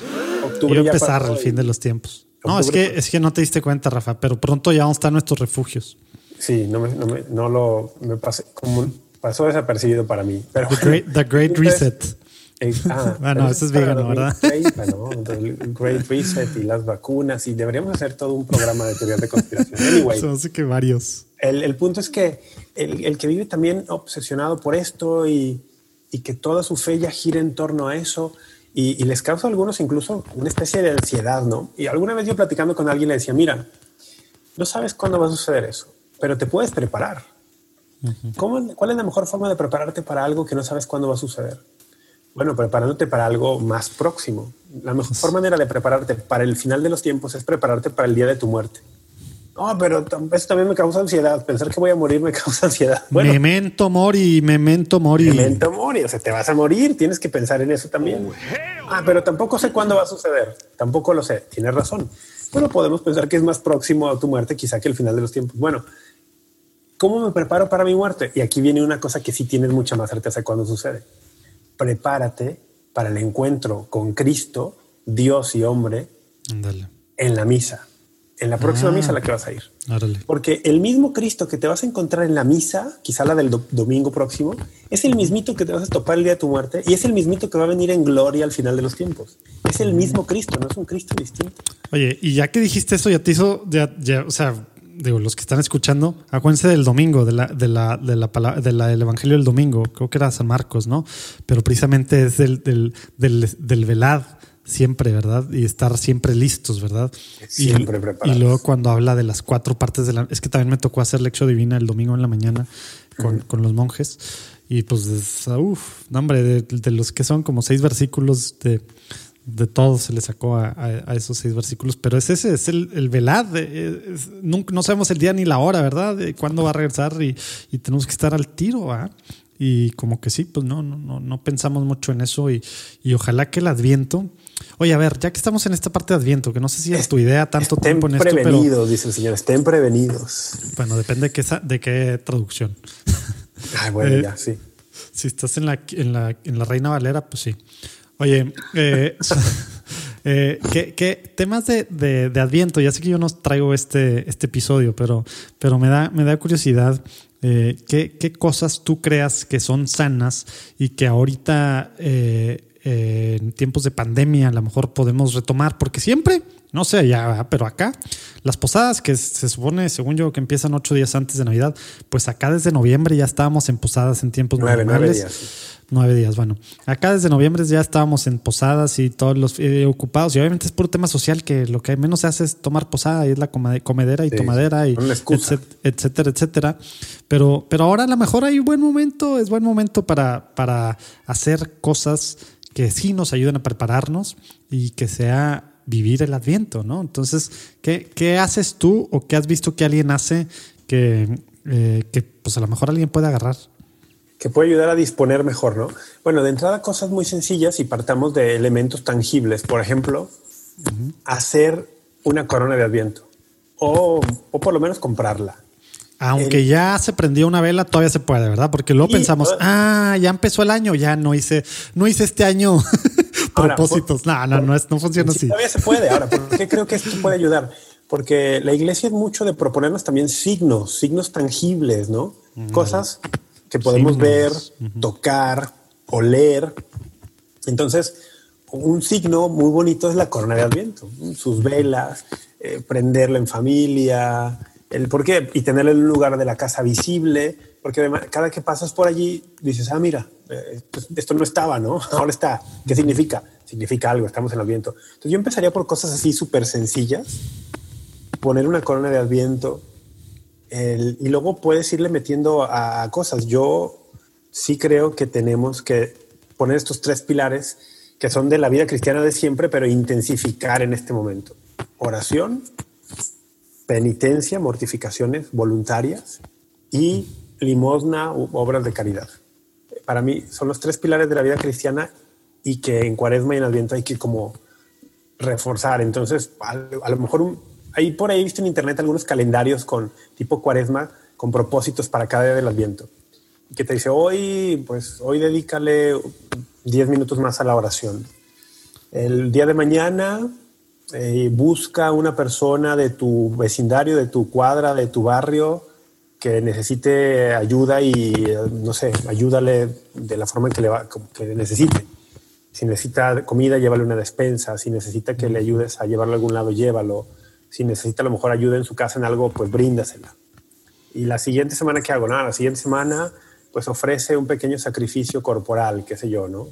Octubre iba a empezar el fin de los tiempos. No, es que, es que no te diste cuenta, Rafa, pero pronto ya vamos a estar en nuestros refugios.
Sí, no, me, no, me, no lo me pasé, como pasó desapercibido para mí. Pero,
the Great, [LAUGHS] Reset. [LAUGHS]
Ah,
bueno, eso es vegano, ¿verdad?
el Great Reset [LAUGHS] y las vacunas y deberíamos hacer todo un programa de teorías de conspiración. Anyway,
Son que varios.
El, el, punto es que el, el, que vive también obsesionado por esto y, y, que toda su fe ya gira en torno a eso y, y, les causa a algunos incluso una especie de ansiedad, ¿no? Y alguna vez yo platicando con alguien le decía, mira, no sabes cuándo va a suceder eso, pero te puedes preparar. ¿Cómo, ¿Cuál es la mejor forma de prepararte para algo que no sabes cuándo va a suceder? Bueno, preparándote para algo más próximo. La mejor manera de prepararte para el final de los tiempos es prepararte para el día de tu muerte. No, pero eso también me causa ansiedad. Pensar que voy a morir me [LAUGHS] causa ansiedad.
memento mori, memento mori.
Memento mori, o sea, te vas a morir, tienes que pensar en eso también. Oh, ah, pero tampoco sé cuándo va a suceder. Tampoco lo sé. Tienes razón. Pero podemos pensar que es más próximo a tu muerte quizá que el final de los tiempos. Bueno, ¿cómo me preparo para mi muerte? Y aquí viene una cosa que sí tienes mucha más certeza cuando sucede prepárate para el encuentro con Cristo, Dios y hombre, en la misa, en la próxima ah. misa a la que vas a ir. Porque el mismo Cristo que te vas a encontrar en la misa, quizá la del domingo próximo, es el mismito que te vas a topar el día de tu muerte y es el mismito que va a venir en gloria al final de los tiempos. Es el mismo Cristo, no es un Cristo distinto.
Oye, y ya que dijiste eso, ya te hizo, ya, ya o sea, digo, los que están escuchando, acuérdense del domingo, de la, de la, de la, de la del Evangelio del domingo, creo que era San Marcos, ¿no? Pero precisamente es del, del, del, del velad siempre, ¿verdad? Y estar siempre listos, ¿verdad?
Siempre
y,
preparados.
Y luego cuando habla de las cuatro partes de la... Es que también me tocó hacer lección divina el domingo en la mañana con, con los monjes. Y pues, uff, no, hombre, de, de, los que son como seis versículos de, de todo se le sacó a, esos seis versículos, pero es ese, es el, el velad. no, sabemos el día ni la hora, ¿verdad? De cuándo va a regresar y, tenemos que estar al tiro, ¿ah? Y como que sí, pues no, no, no, no pensamos mucho en eso y, ojalá que el Adviento. Oye, a ver, ya que estamos en esta parte de Adviento, que no sé si es tu idea tanto tiempo en esto.
Estén prevenidos, dice el Señor, estén prevenidos.
Bueno, depende de qué, de qué traducción.
Ay, bueno, [LAUGHS] eh, ya, sí.
Si estás en la, en la, en la Reina Valera, pues sí. Oye, eh, [LAUGHS] eh, ¿qué, temas de, de, Adviento? Ya sé que yo no traigo este, este episodio, pero, pero me, da, me da curiosidad. Eh, ¿qué, ¿qué, cosas tú creas que son sanas y que ahorita en tiempos de pandemia a lo mejor podemos retomar? Porque siempre, no sé ya, pero acá, las posadas que se supone, según yo, que empiezan ocho días antes de Navidad, pues acá desde noviembre ya estábamos en posadas en tiempos
nueve. Nueve días.
Nueve días, bueno. Acá desde noviembre ya estábamos en posadas y todos los eh, ocupados. Y obviamente es puro tema social que lo que menos se hace es tomar posada y es la comedera y tomadera y etcétera, etcétera. Pero, pero ahora a lo mejor hay buen momento, es buen momento para, para hacer cosas que sí nos ayuden a prepararnos y que sea vivir el adviento, ¿no? Entonces, ¿qué, qué haces tú o qué has visto que alguien hace que, eh, que pues a lo mejor alguien puede agarrar?
que puede ayudar a disponer mejor, ¿no? Bueno, de entrada cosas muy sencillas y partamos de elementos tangibles. Por ejemplo, hacer una corona de adviento o, o, por lo menos comprarla.
Aunque ya se prendió una vela, todavía se puede, ¿verdad? Porque luego pensamos, ah, ya empezó el año, ya no hice, no hice este año [LAUGHS] propósitos. no, no, no, es, no funciona así.
Todavía se puede. Ahora, ¿por qué creo que esto puede ayudar? porque la iglesia es mucho de proponernos también signos, signos tangibles, ¿no? Cosas que podemos ver, tocar, oler. Entonces, un signo muy bonito es la corona de Adviento, sus velas, eh, prenderla en familia, el por qué, y tenerla en un lugar de la casa visible, porque cada que pasas por allí dices, ah, mira, eh, pues, esto no estaba, ¿no? [LAUGHS] Ahora está. ¿Qué significa? Significa algo, estamos en Adviento. Entonces yo empezaría por cosas así súper sencillas, poner una corona de Adviento, y luego puedes irle metiendo a cosas. Yo sí creo que tenemos que poner estos tres pilares que son de la vida cristiana de siempre, pero intensificar en este momento. Oración, penitencia, mortificaciones voluntarias y limosna obras de caridad. Para mí son los tres pilares de la vida cristiana y que en cuaresma y en adviento hay que como reforzar. Entonces, a, lo mejor hay por ahí visto en internet algunos calendarios con tipo cuaresma con propósitos para cada día del adviento. Que te dice, hoy, pues hoy dedícale 10 minutos más a la oración. El día de mañana eh, busca una persona de tu vecindario, de tu cuadra, de tu barrio que necesite ayuda y, no sé, ayúdale de la forma en que, le va, que necesite. Si necesita comida, llévale una despensa. Si necesita que le ayudes a llevarlo a algún lado, llévalo. Si necesita a lo mejor ayuda en su casa en algo, pues bríndasela. Y la siguiente semana, ¿qué hago? Nada, la siguiente semana pues ofrece un pequeño sacrificio corporal, qué sé yo, ¿no?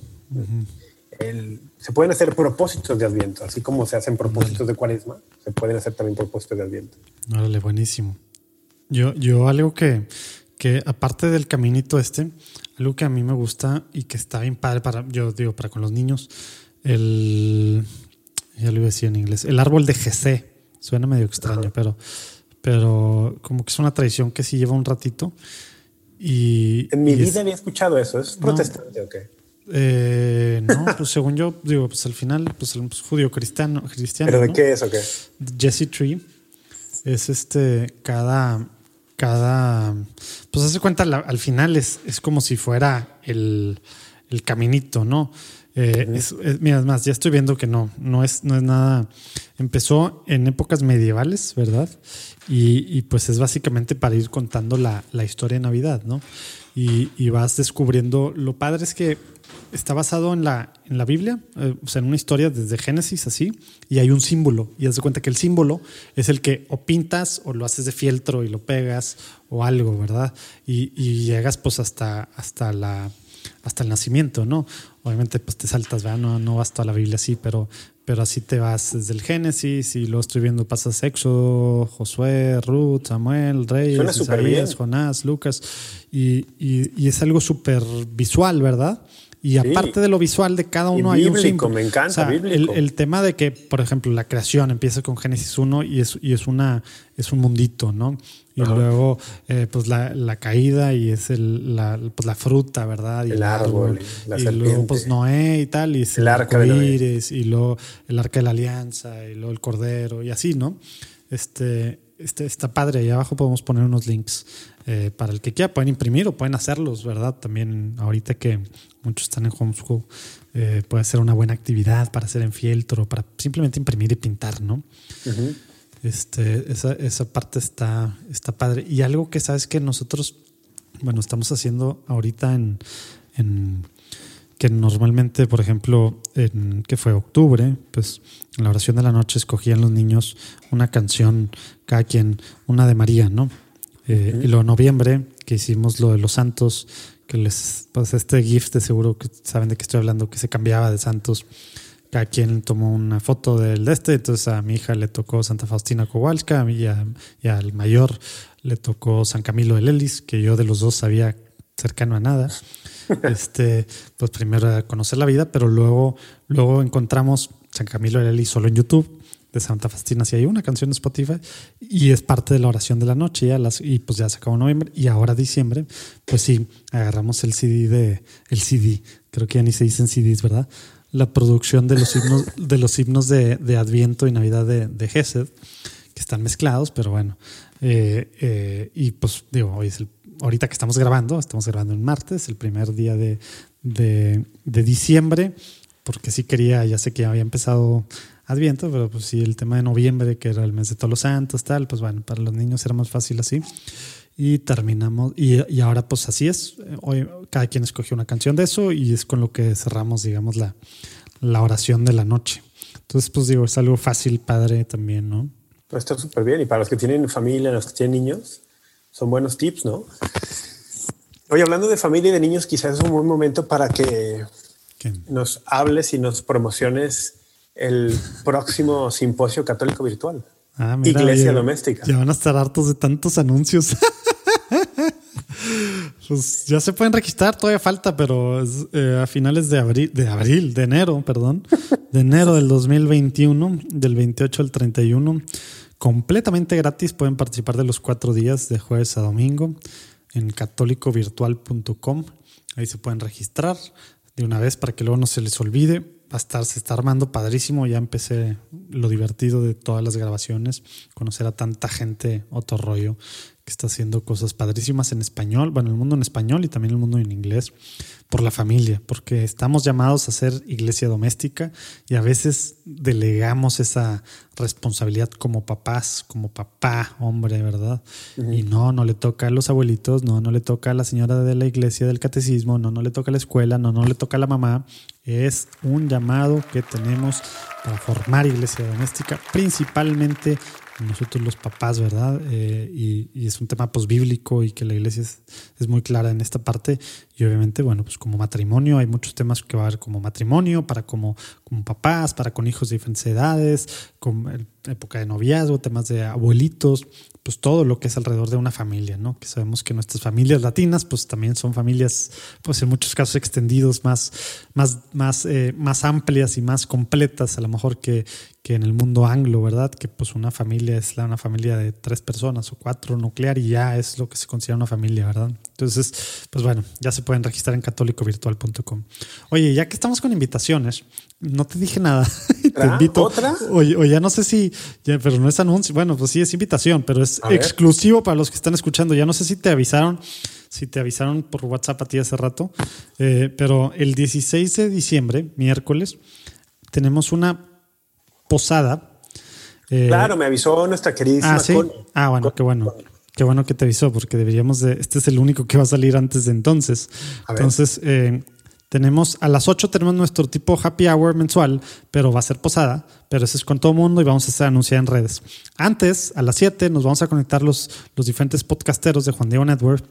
Se pueden hacer propósitos de Adviento, así como se hacen propósitos de Cuaresma, se pueden hacer también propósitos de Adviento.
Órale, buenísimo. Yo, yo algo que, que, aparte del caminito este, algo que a mí me gusta y que está bien padre para, yo digo, para con los niños, el, ya lo iba a decir en inglés, el árbol de GC, suena medio extraño, pero, pero como que es una tradición que sí lleva un ratito y,
en mi vida había escuchado eso. ¿Es protestante o qué?
Eh, no, pues según yo, digo, pues al final, pues el pues, judío cristiano, cristiano.
¿Pero de qué es o qué?
Jesse Tree es este, cada, cada, pues hace cuenta, al final es, es como si fuera el, el caminito, ¿no? Eh, es, mira, más, ya estoy viendo que no, no es, no es nada. Empezó en épocas medievales, ¿verdad? Y, pues es básicamente para ir contando la, historia de Navidad, ¿no? Y, vas descubriendo. Lo padre es que está basado en la, en la Biblia, eh, o sea, en una historia desde Génesis así, y hay un símbolo. Y haz de cuenta que el símbolo es el que o pintas o lo haces de fieltro y lo pegas o algo, ¿verdad? Y, y llegas pues hasta, hasta la hasta el nacimiento, ¿no? Obviamente, pues te saltas, ¿verdad? No, no vas toda la Biblia así, pero, pero así te vas desde el Génesis y luego estoy viendo, pasas Éxodo, Josué, Ruth, Samuel, Reyes, Isaías, Jonás, Lucas, y, y, y es algo súper visual, ¿verdad? Y aparte de lo visual de cada uno hay un símbolo.
Me encanta.
el, tema de que, por ejemplo, la creación empieza con Génesis 1 y es, y es, una, es un mundito, ¿no? Y luego, eh, pues la, la, caída y es el, la, pues, la fruta, ¿verdad?
Y el, árbol,
y, luego, pues Noé y tal, y el arca de y luego el arca de la alianza, y luego el cordero, y así, ¿no? Este, este está padre. Ahí abajo podemos poner unos links eh, para el que quiera. Pueden imprimir o pueden hacerlos, ¿verdad? También ahorita que muchos están en homeschool, eh, puede ser una buena actividad para hacer en fieltro, para simplemente imprimir y pintar, ¿no? Este, esa, esa, parte está, está padre. Y algo que sabes que nosotros, bueno, estamos haciendo ahorita en, en que normalmente, por ejemplo, en que fue octubre, pues en la oración de la noche escogían los niños una canción, cada quien, una de María, ¿no? Eh, y luego noviembre, que hicimos lo de los santos, que les, pues este gift de seguro que saben de qué estoy hablando, que se cambiaba de santos. Cada quien tomó una foto del de este, entonces a mi hija le tocó Santa Faustina Kowalska y, y al mayor le tocó San Camilo de Lelis, que yo de los dos sabía cercano a nada. [LAUGHS] Este, pues primero conocer la vida, pero luego, luego encontramos San Camilo de Lelis solo en YouTube de Santa Faustina si hay una canción de Spotify y es parte de la oración de la noche ya las, y pues ya se acabó noviembre y ahora diciembre pues sí agarramos el CD de el CD creo que ya ni se dicen CDs verdad la producción de los himnos de los himnos de, de Adviento y Navidad de, de Gesed que están mezclados pero bueno eh, eh, y pues digo hoy es el ahorita que estamos grabando estamos grabando en martes el primer día de, de, de diciembre porque sí quería ya sé que había empezado Adviento, pero pues sí, el tema de noviembre, que era el mes de todos los santos, tal, pues bueno, para los niños era más fácil así. Y terminamos, y, y ahora pues así es. Hoy cada quien escogió una canción de eso y es con lo que cerramos, digamos, la, la oración de la noche. Entonces, pues digo, es algo fácil, padre también, ¿no?
Está súper bien. Y para los que tienen familia, los que tienen niños, son buenos tips, ¿no? Oye, hablando de familia y de niños, quizás es un buen momento para que nos hables y nos promociones el próximo simposio católico virtual.
Ah, mira,
Iglesia
oye,
doméstica.
Ya van a estar hartos de tantos anuncios. [LAUGHS] pues ya se pueden registrar, todavía falta, pero es, eh, a finales de abril, de abril, de enero, perdón, de enero del 2021, del 28 al 31, completamente gratis. Pueden participar de los cuatro días de jueves a domingo en católicovirtual.com. Ahí se pueden registrar de una vez para que luego no se les olvide. Va a estar, se está armando padrísimo. Ya empecé lo divertido de todas las grabaciones, conocer a tanta gente, otro rollo, que está haciendo cosas padrísimas en español, bueno, el mundo en español y también el mundo en inglés, por la familia, porque estamos llamados a ser iglesia doméstica y a veces delegamos esa responsabilidad como papás, como papá, hombre, ¿verdad? Y no, no le toca a los abuelitos, no, no le toca a la señora de la iglesia del catecismo, no, no le toca a la escuela, no, no le toca a la mamá. Es un llamado que tenemos para formar iglesia doméstica, principalmente nosotros los papás, ¿verdad? Eh, y, y, es un tema pues bíblico y que la iglesia es, es, muy clara en esta parte. Y obviamente, bueno, pues como matrimonio hay muchos temas que va a haber como matrimonio, para como, como papás, para con hijos de diferentes edades, con época de noviazgo, temas de abuelitos, pues todo lo que es alrededor de una familia, ¿no? Que sabemos que nuestras familias latinas, pues también son familias, pues en muchos casos extendidos, más, más, más, eh, más amplias y más completas, a lo mejor que, que en el mundo anglo, ¿verdad? Que pues una familia es la, una familia de tres personas o cuatro nuclear y ya es lo que se considera una familia, ¿verdad? Entonces, pues bueno, ya se pueden registrar en católicovirtual.com. Oye, ya que estamos con invitaciones, no te dije nada. [LAUGHS] te invito.
¿Otra?
Oye, o ya no sé si, ya, pero no es anuncio. Bueno, pues sí es invitación, pero es
A ver.
exclusivo para los que están escuchando. Ya no sé si te avisaron, si te avisaron por WhatsApp a ti hace rato, eh, pero el 16 de diciembre, miércoles, tenemos una posada.
Eh, claro, me avisó nuestra queridísima
Ah, sí.
Connie.
Ah, bueno, qué bueno. Qué bueno que te avisó, porque deberíamos de. Este es el único que va a salir antes de entonces.
A.
Entonces, eh, tenemos a las 8 tenemos nuestro tipo happy hour mensual, pero va a ser posada, pero eso es con todo mundo y vamos a hacer anunciar en redes. Antes, a las 7, nos vamos a conectar los, los diferentes podcasteros de Juan Diego Network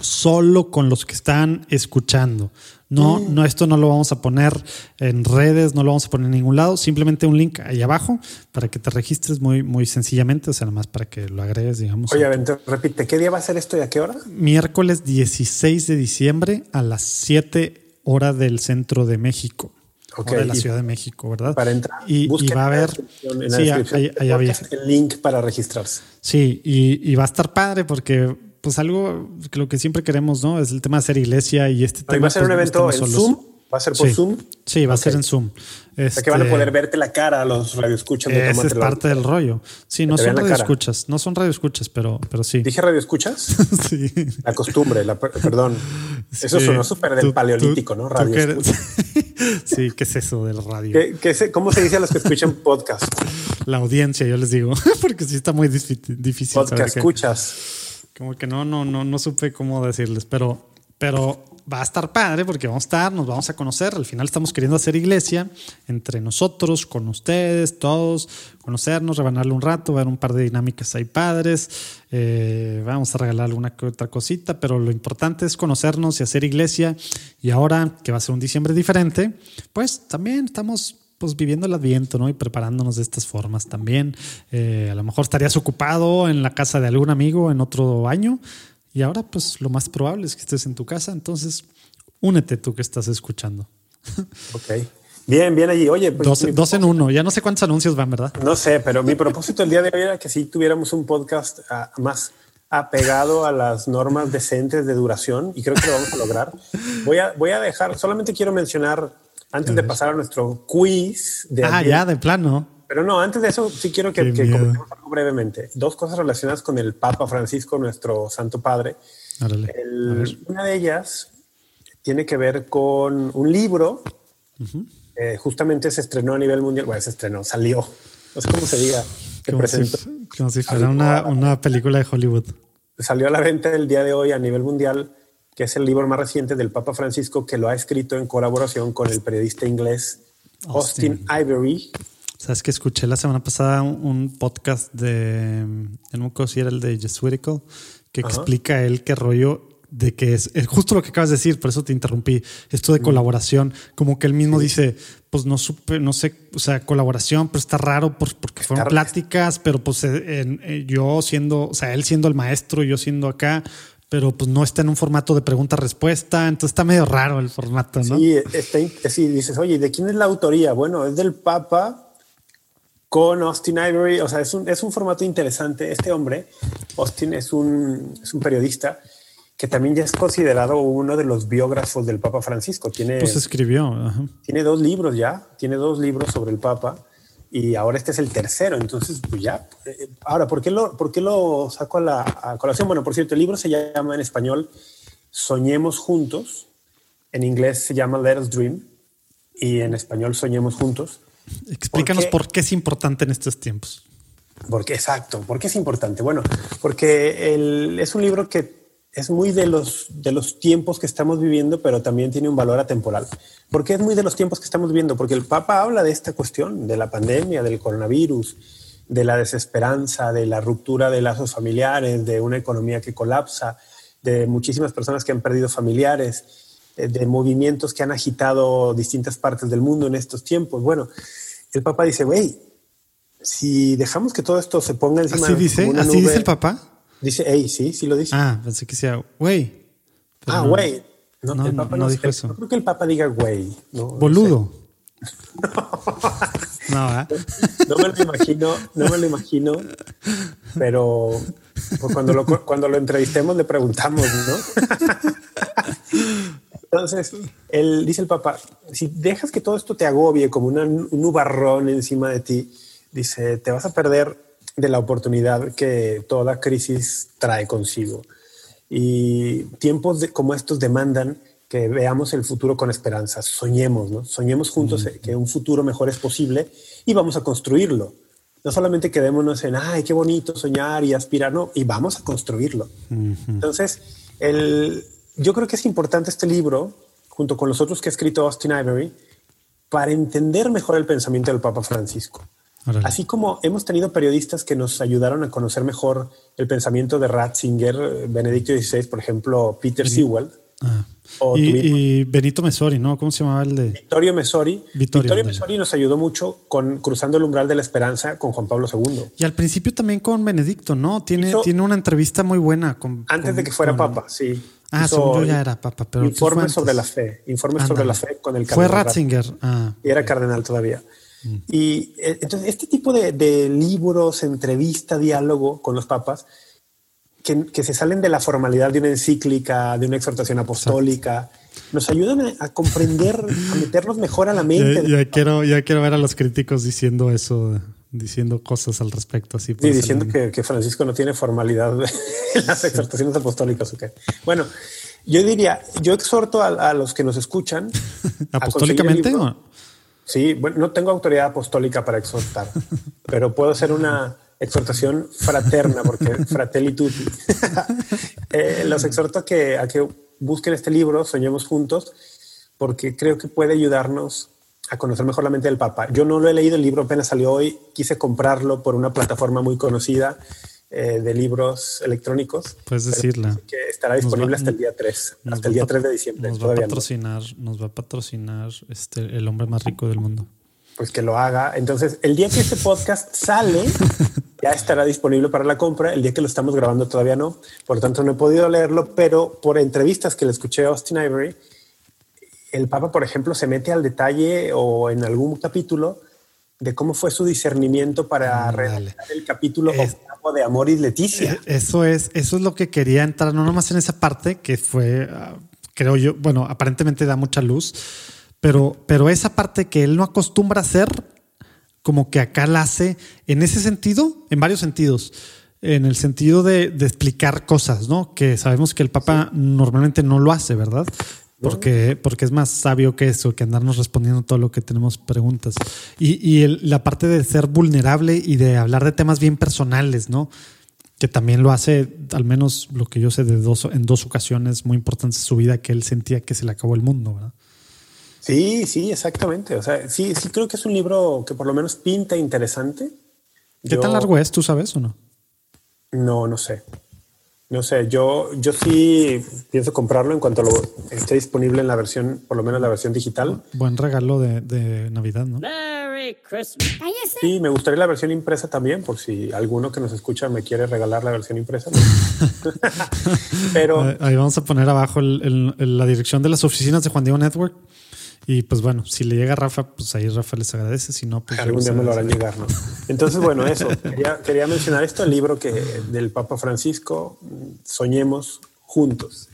solo con los que están escuchando. No, no, esto no lo vamos a poner en redes, no lo vamos a poner en ningún lado, simplemente un link ahí abajo para que te registres muy, muy sencillamente, o sea, nada más para que lo agregues, digamos.
Oye, Avento, repite, ¿qué día va a ser esto y a qué hora?
Miércoles 16 de diciembre a las 7 horas del centro de México. De la Ciudad de México, ¿verdad?
Para entrar,
y, va a haber.
descripción- en la
Sí, ahí, había.
el link para registrarse.
Sí, y, y va a estar padre porque, pues, algo que lo que siempre queremos, ¿no? Es el tema de hacer iglesia y este tema.
¿Va a ser
pues,
un
no
evento en
solos.
Zoom? ¿Va a ser por
Sí.
Zoom?
Sí, va a ser en Zoom.
O sea, que van a
Este,
poder verte la cara a los radioescuchas de
Esa es parte del rollo. Sí, no son radioescuchas, no son radioescuchas, pero, pero sí.
¿Dije radioescuchas? [LAUGHS]
sí.
La costumbre, la, per- perdón. Eso
Sí,
sonó súper del paleolítico,
tú-
¿no? Radio [LAUGHS]
sí, ¿qué es eso del radio?
¿Qué, qué se- ¿Cómo se dice a los que escuchan podcast?
La audiencia, yo les digo, [LAUGHS] porque sí está muy difí- difícil.
Podcast escuchas.
Como que no, no, no, no supe cómo decirles, pero, pero va a estar padre porque vamos a estar, nos vamos a conocer. Al final estamos queriendo hacer iglesia entre nosotros, con ustedes, todos, conocernos, rebanarle un rato, ver un par de dinámicas ahí padres. Eh, vamos a regalar alguna que otra cosita, pero lo importante es conocernos y hacer iglesia. Y ahora que va a ser un diciembre diferente, pues también estamos pues viviendo el adviento, ¿no? Y preparándonos de estas formas también. Eh, a lo mejor estarías ocupado en la casa de algún amigo en otro año y ahora pues lo más probable es que estés en tu casa, entonces únete tú que estás escuchando.
Ok. Bien, bien allí. Oye, pues,
Dos, dos en uno, ya no sé cuántos anuncios van, ¿verdad?
no sé, pero mi propósito el día de hoy era que si tuviéramos un podcast ah, más apegado a las normas decentes de duración y creo que lo vamos a lograr. Voy a, voy a dejar, solamente quiero mencionar, antes de pasar a nuestro quiz de
Ah, ya, de plano.
Pero no, antes de eso sí quiero que, que comentemos algo brevemente. Dos cosas relacionadas con el Papa Francisco, nuestro Santo Padre. El- una de ellas tiene que ver con un libro Eh, justamente se estrenó a nivel mundial. Bueno, se estrenó, salió. No sé cómo se diga.
como, si, fuera una, una película de Hollywood.
Salió a la venta el día de hoy a nivel mundial, que es el libro más reciente del Papa Francisco, que lo ha escrito en colaboración con el periodista inglés Austin, Ivory.
Sabes que escuché la semana pasada un, podcast de, no me si era el de Jesuitical, que explica él qué rollo de que es, justo lo que acabas de decir, por eso te interrumpí, esto de colaboración, como que él mismo dice, pues no supe, no sé, o sea, colaboración, pero está raro porque fueron pláticas, pero pues eh, eh, yo siendo, o sea, él siendo el maestro, yo siendo acá, pero pues no está en un formato de pregunta-respuesta, entonces está medio raro el formato, ¿no?
Sí, está, sí, dices, oye, ¿de quién es la autoría? Bueno, es del Papa con Austin Ivory, o sea, es un, es un formato interesante. Este hombre, Austin, es un, es un periodista que también ya es considerado uno de los biógrafos del Papa Francisco. Tiene,
pues escribió.
Tiene dos libros ya, tiene dos libros sobre el Papa y ahora este es el tercero. Entonces, pues ya. Eh, ahora, ¿por qué lo, por qué lo saco a la colación? Bueno, por cierto, el libro se llama en español Soñemos Juntos. En inglés se llama Let Us Dream y en español Soñemos Juntos.
Explícanos por qué, es importante en estos tiempos.
Porque, exacto, ¿por qué es importante? Bueno, porque el, es un libro que es muy de los, de los tiempos que estamos viviendo, pero también tiene un valor atemporal. ¿Por qué es muy de los tiempos que estamos viviendo? Porque el Papa habla de esta cuestión, de la pandemia, del coronavirus, de la desesperanza, de la ruptura de lazos familiares, de una economía que colapsa, de muchísimas personas que han perdido familiares, eh, de movimientos que han agitado distintas partes del mundo en estos tiempos. Bueno, el Papa dice, güey, si dejamos que todo esto se ponga encima
¿Así dice? ¿Así dice el Papa?
Dice, hey, sí, sí lo dice.
Ah, pensé que sea, güey.
Ah, güey. No, el Papa no, dijo eso. No creo que el Papa diga güey.
Boludo. [LAUGHS]
no, ¿eh? no me lo imagino, no me lo imagino, pero pues cuando, lo, cuando lo entrevistemos le preguntamos, ¿no? Entonces, él, dice el Papa, si dejas que todo esto te agobie como un nubarrón encima de ti, dice, te vas a perder de la oportunidad que toda crisis trae consigo. Y tiempos como estos demandan que veamos el futuro con esperanza, soñemos, ¿no? Soñemos juntos que un futuro mejor es posible y vamos a construirlo. No solamente quedémonos en, ay, qué bonito soñar y aspirar, no, y vamos a construirlo. Entonces, el, yo creo que es importante este libro, junto con los otros que ha escrito Austin Ivory, para entender mejor el pensamiento del Papa Francisco. Así como hemos tenido periodistas que nos ayudaron a conocer mejor el pensamiento de Ratzinger, Benedicto XVI, por ejemplo, Peter Sewell.
Ah. Y, Benito Mesori, ¿no? ¿Cómo se llamaba el de?
Vittorio Mesori. Vittorio, Mesori nos ayudó mucho con Cruzando el umbral de la esperanza con Juan Pablo II.
Y al principio también con Benedicto, ¿no? Tiene, tiene una entrevista muy buena. Con,
antes de que fuera papa, sí.
Ah, yo ya era papa, pero.
Informe sobre la fe. Informe sobre la fe con el
cardenal. Fue Ratzinger. Ah,
y era cardenal todavía. Y eh, entonces este tipo de, libros, entrevista, diálogo con los papas, que, se salen de la formalidad de una encíclica, de una exhortación apostólica, nos ayudan a, comprender, a meternos mejor a la mente.
Ya, quiero, ya quiero ver a los críticos diciendo eso, diciendo cosas al respecto. Así
sí, diciendo que, Francisco no tiene formalidad [LAUGHS] en las exhortaciones apostólicas. Bueno, yo diría, yo exhorto a, los que nos escuchan. [LAUGHS]
¿Apostólicamente?
Sí, bueno, no tengo autoridad apostólica para exhortar, [LAUGHS] pero puedo hacer una exhortación fraterna, porque fratelli tutti. [LAUGHS] Eh, los exhorto que, a que busquen este libro, Soñemos Juntos, porque creo que puede ayudarnos a conocer mejor la mente del Papa. Yo no lo he leído, el libro apenas salió hoy, quise comprarlo por una plataforma muy conocida eh, de libros electrónicos.
Puedes decirla.
Que estará disponible hasta el día 3, hasta el día 3 de diciembre.
Nos va a patrocinar, nos va a patrocinar este, el hombre más rico del mundo.
Pues que lo haga. Entonces, el día que este podcast sale, [LAUGHS] ya estará disponible para la compra. El día que lo estamos grabando todavía no. Por lo tanto, no he podido leerlo, pero por entrevistas que le escuché a Austin Ivory, el Papa, por ejemplo, se mete al detalle o en algún capítulo de cómo fue su discernimiento para redactar el capítulo de Amor y Leticia. Eh,
eso es, eso es lo que quería entrar, no nomás en esa parte que fue, ah, creo yo, bueno, aparentemente da mucha luz, pero, pero esa parte que él no acostumbra a hacer, como que acá la hace en ese sentido, en varios sentidos. En el sentido de, explicar cosas, ¿no? Que sabemos que el Papa normalmente no lo hace, ¿verdad? Porque, porque es más sabio que eso, que andarnos respondiendo todo lo que tenemos preguntas. Y, y la parte de ser vulnerable y de hablar de temas bien personales, ¿no? Que también lo hace, al menos lo que yo sé, de dos, en dos ocasiones muy importantes en su vida, que él sentía que se le acabó el mundo, ¿verdad?
Sí, sí, exactamente. O sea, sí, sí creo que es un libro que por lo menos pinta interesante.
¿Qué tan largo es? ¿Tú sabes o no?
No, no sé. No sé, yo, yo sí pienso comprarlo en cuanto lo esté disponible en la versión, por lo menos la versión digital.
Buen regalo de, Navidad, ¿no?
Sí, me gustaría la versión impresa también, por si alguno que nos escucha me quiere regalar la versión impresa. [LAUGHS]
Pero ahí vamos a poner abajo la dirección de las oficinas de Juan Diego Network y pues bueno, si le llega a Rafa, pues ahí Rafa les agradece. Si no, pues.
Algún día me lo harán llegar, ¿no? Entonces, bueno, eso. Quería, mencionar esto, el libro que, del Papa Francisco, Soñemos Juntos.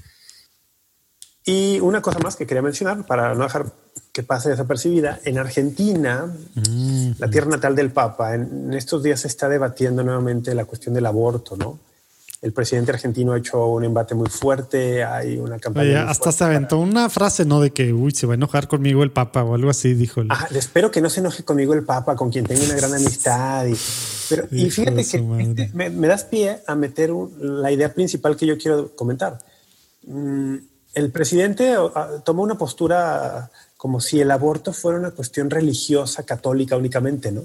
Y una cosa más que quería mencionar, para no dejar que pase desapercibida, en Argentina, mm. la tierra natal del Papa, en estos días se está debatiendo nuevamente la cuestión del aborto, ¿no? El presidente argentino ha hecho un embate muy fuerte, hay una campaña.
hasta se aventó una frase, ¿no? De que, uy, se va a enojar conmigo el Papa o algo así, dijo.
espero que no se enoje conmigo el Papa, con quien tengo una gran amistad. Y, pero, y fíjate que este, me, das pie a meter la idea principal que yo quiero comentar. Mm, el presidente tomó una postura como si el aborto fuera una cuestión religiosa, católica únicamente, ¿no?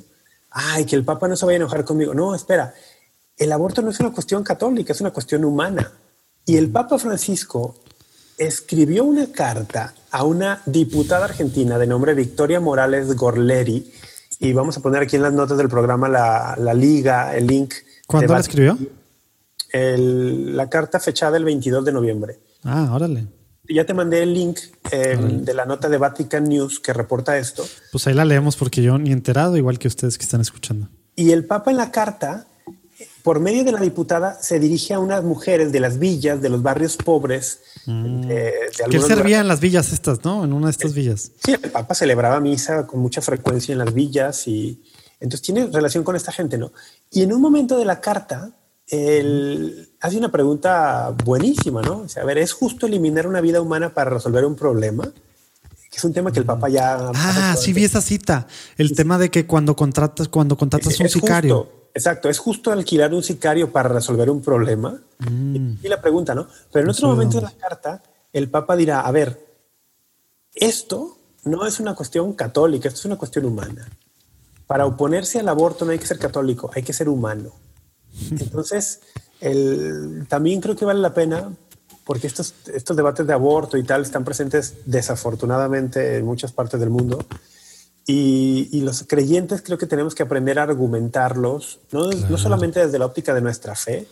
Ay, que el Papa no se vaya a enojar conmigo. No, espera, el aborto no es una cuestión católica, es una cuestión humana. Y el Papa Francisco escribió una carta a una diputada argentina de nombre Victoria Morales Gorleri, y vamos a poner aquí en las notas del programa la, liga, el link.
¿Cuándo la escribió?
la carta fechada el 22 de noviembre.
Ah, órale.
Ya te mandé el link em, de la nota de Vatican News que reporta esto.
Pues ahí la leemos porque yo ni enterado, igual que ustedes que están escuchando.
Y el Papa en la carta por medio de la diputada se dirige a unas mujeres de las villas, de los barrios pobres.
Mm. De, ¿Qué servía en las villas estas, no? En una de estas villas.
Sí, el Papa celebraba misa con mucha frecuencia en las villas y entonces tiene relación con esta gente, ¿no? Y en un momento de la carta, él hace una pregunta buenísima, ¿no? O sea, a ver, ¿es justo eliminar una vida humana para resolver un problema? Que es un tema que el Papa ya...
Ah, sí vi esa cita. El tema de que cuando contratas, cuando contratas un sicario.
Exacto, es justo alquilar un sicario para resolver un problema. Mm. Y la pregunta, ¿no? Pero en otro momento de la carta, el Papa dirá, a ver, esto no es una cuestión católica, esto es una cuestión humana. Para oponerse al aborto no hay que ser católico, hay que ser humano. [LAUGHS] Entonces, el, también creo que vale la pena, porque estos, estos debates de aborto y tal están presentes desafortunadamente en muchas partes del mundo. Y, los creyentes creo que tenemos que aprender a argumentarlos, no, no, solamente desde la óptica de nuestra fe,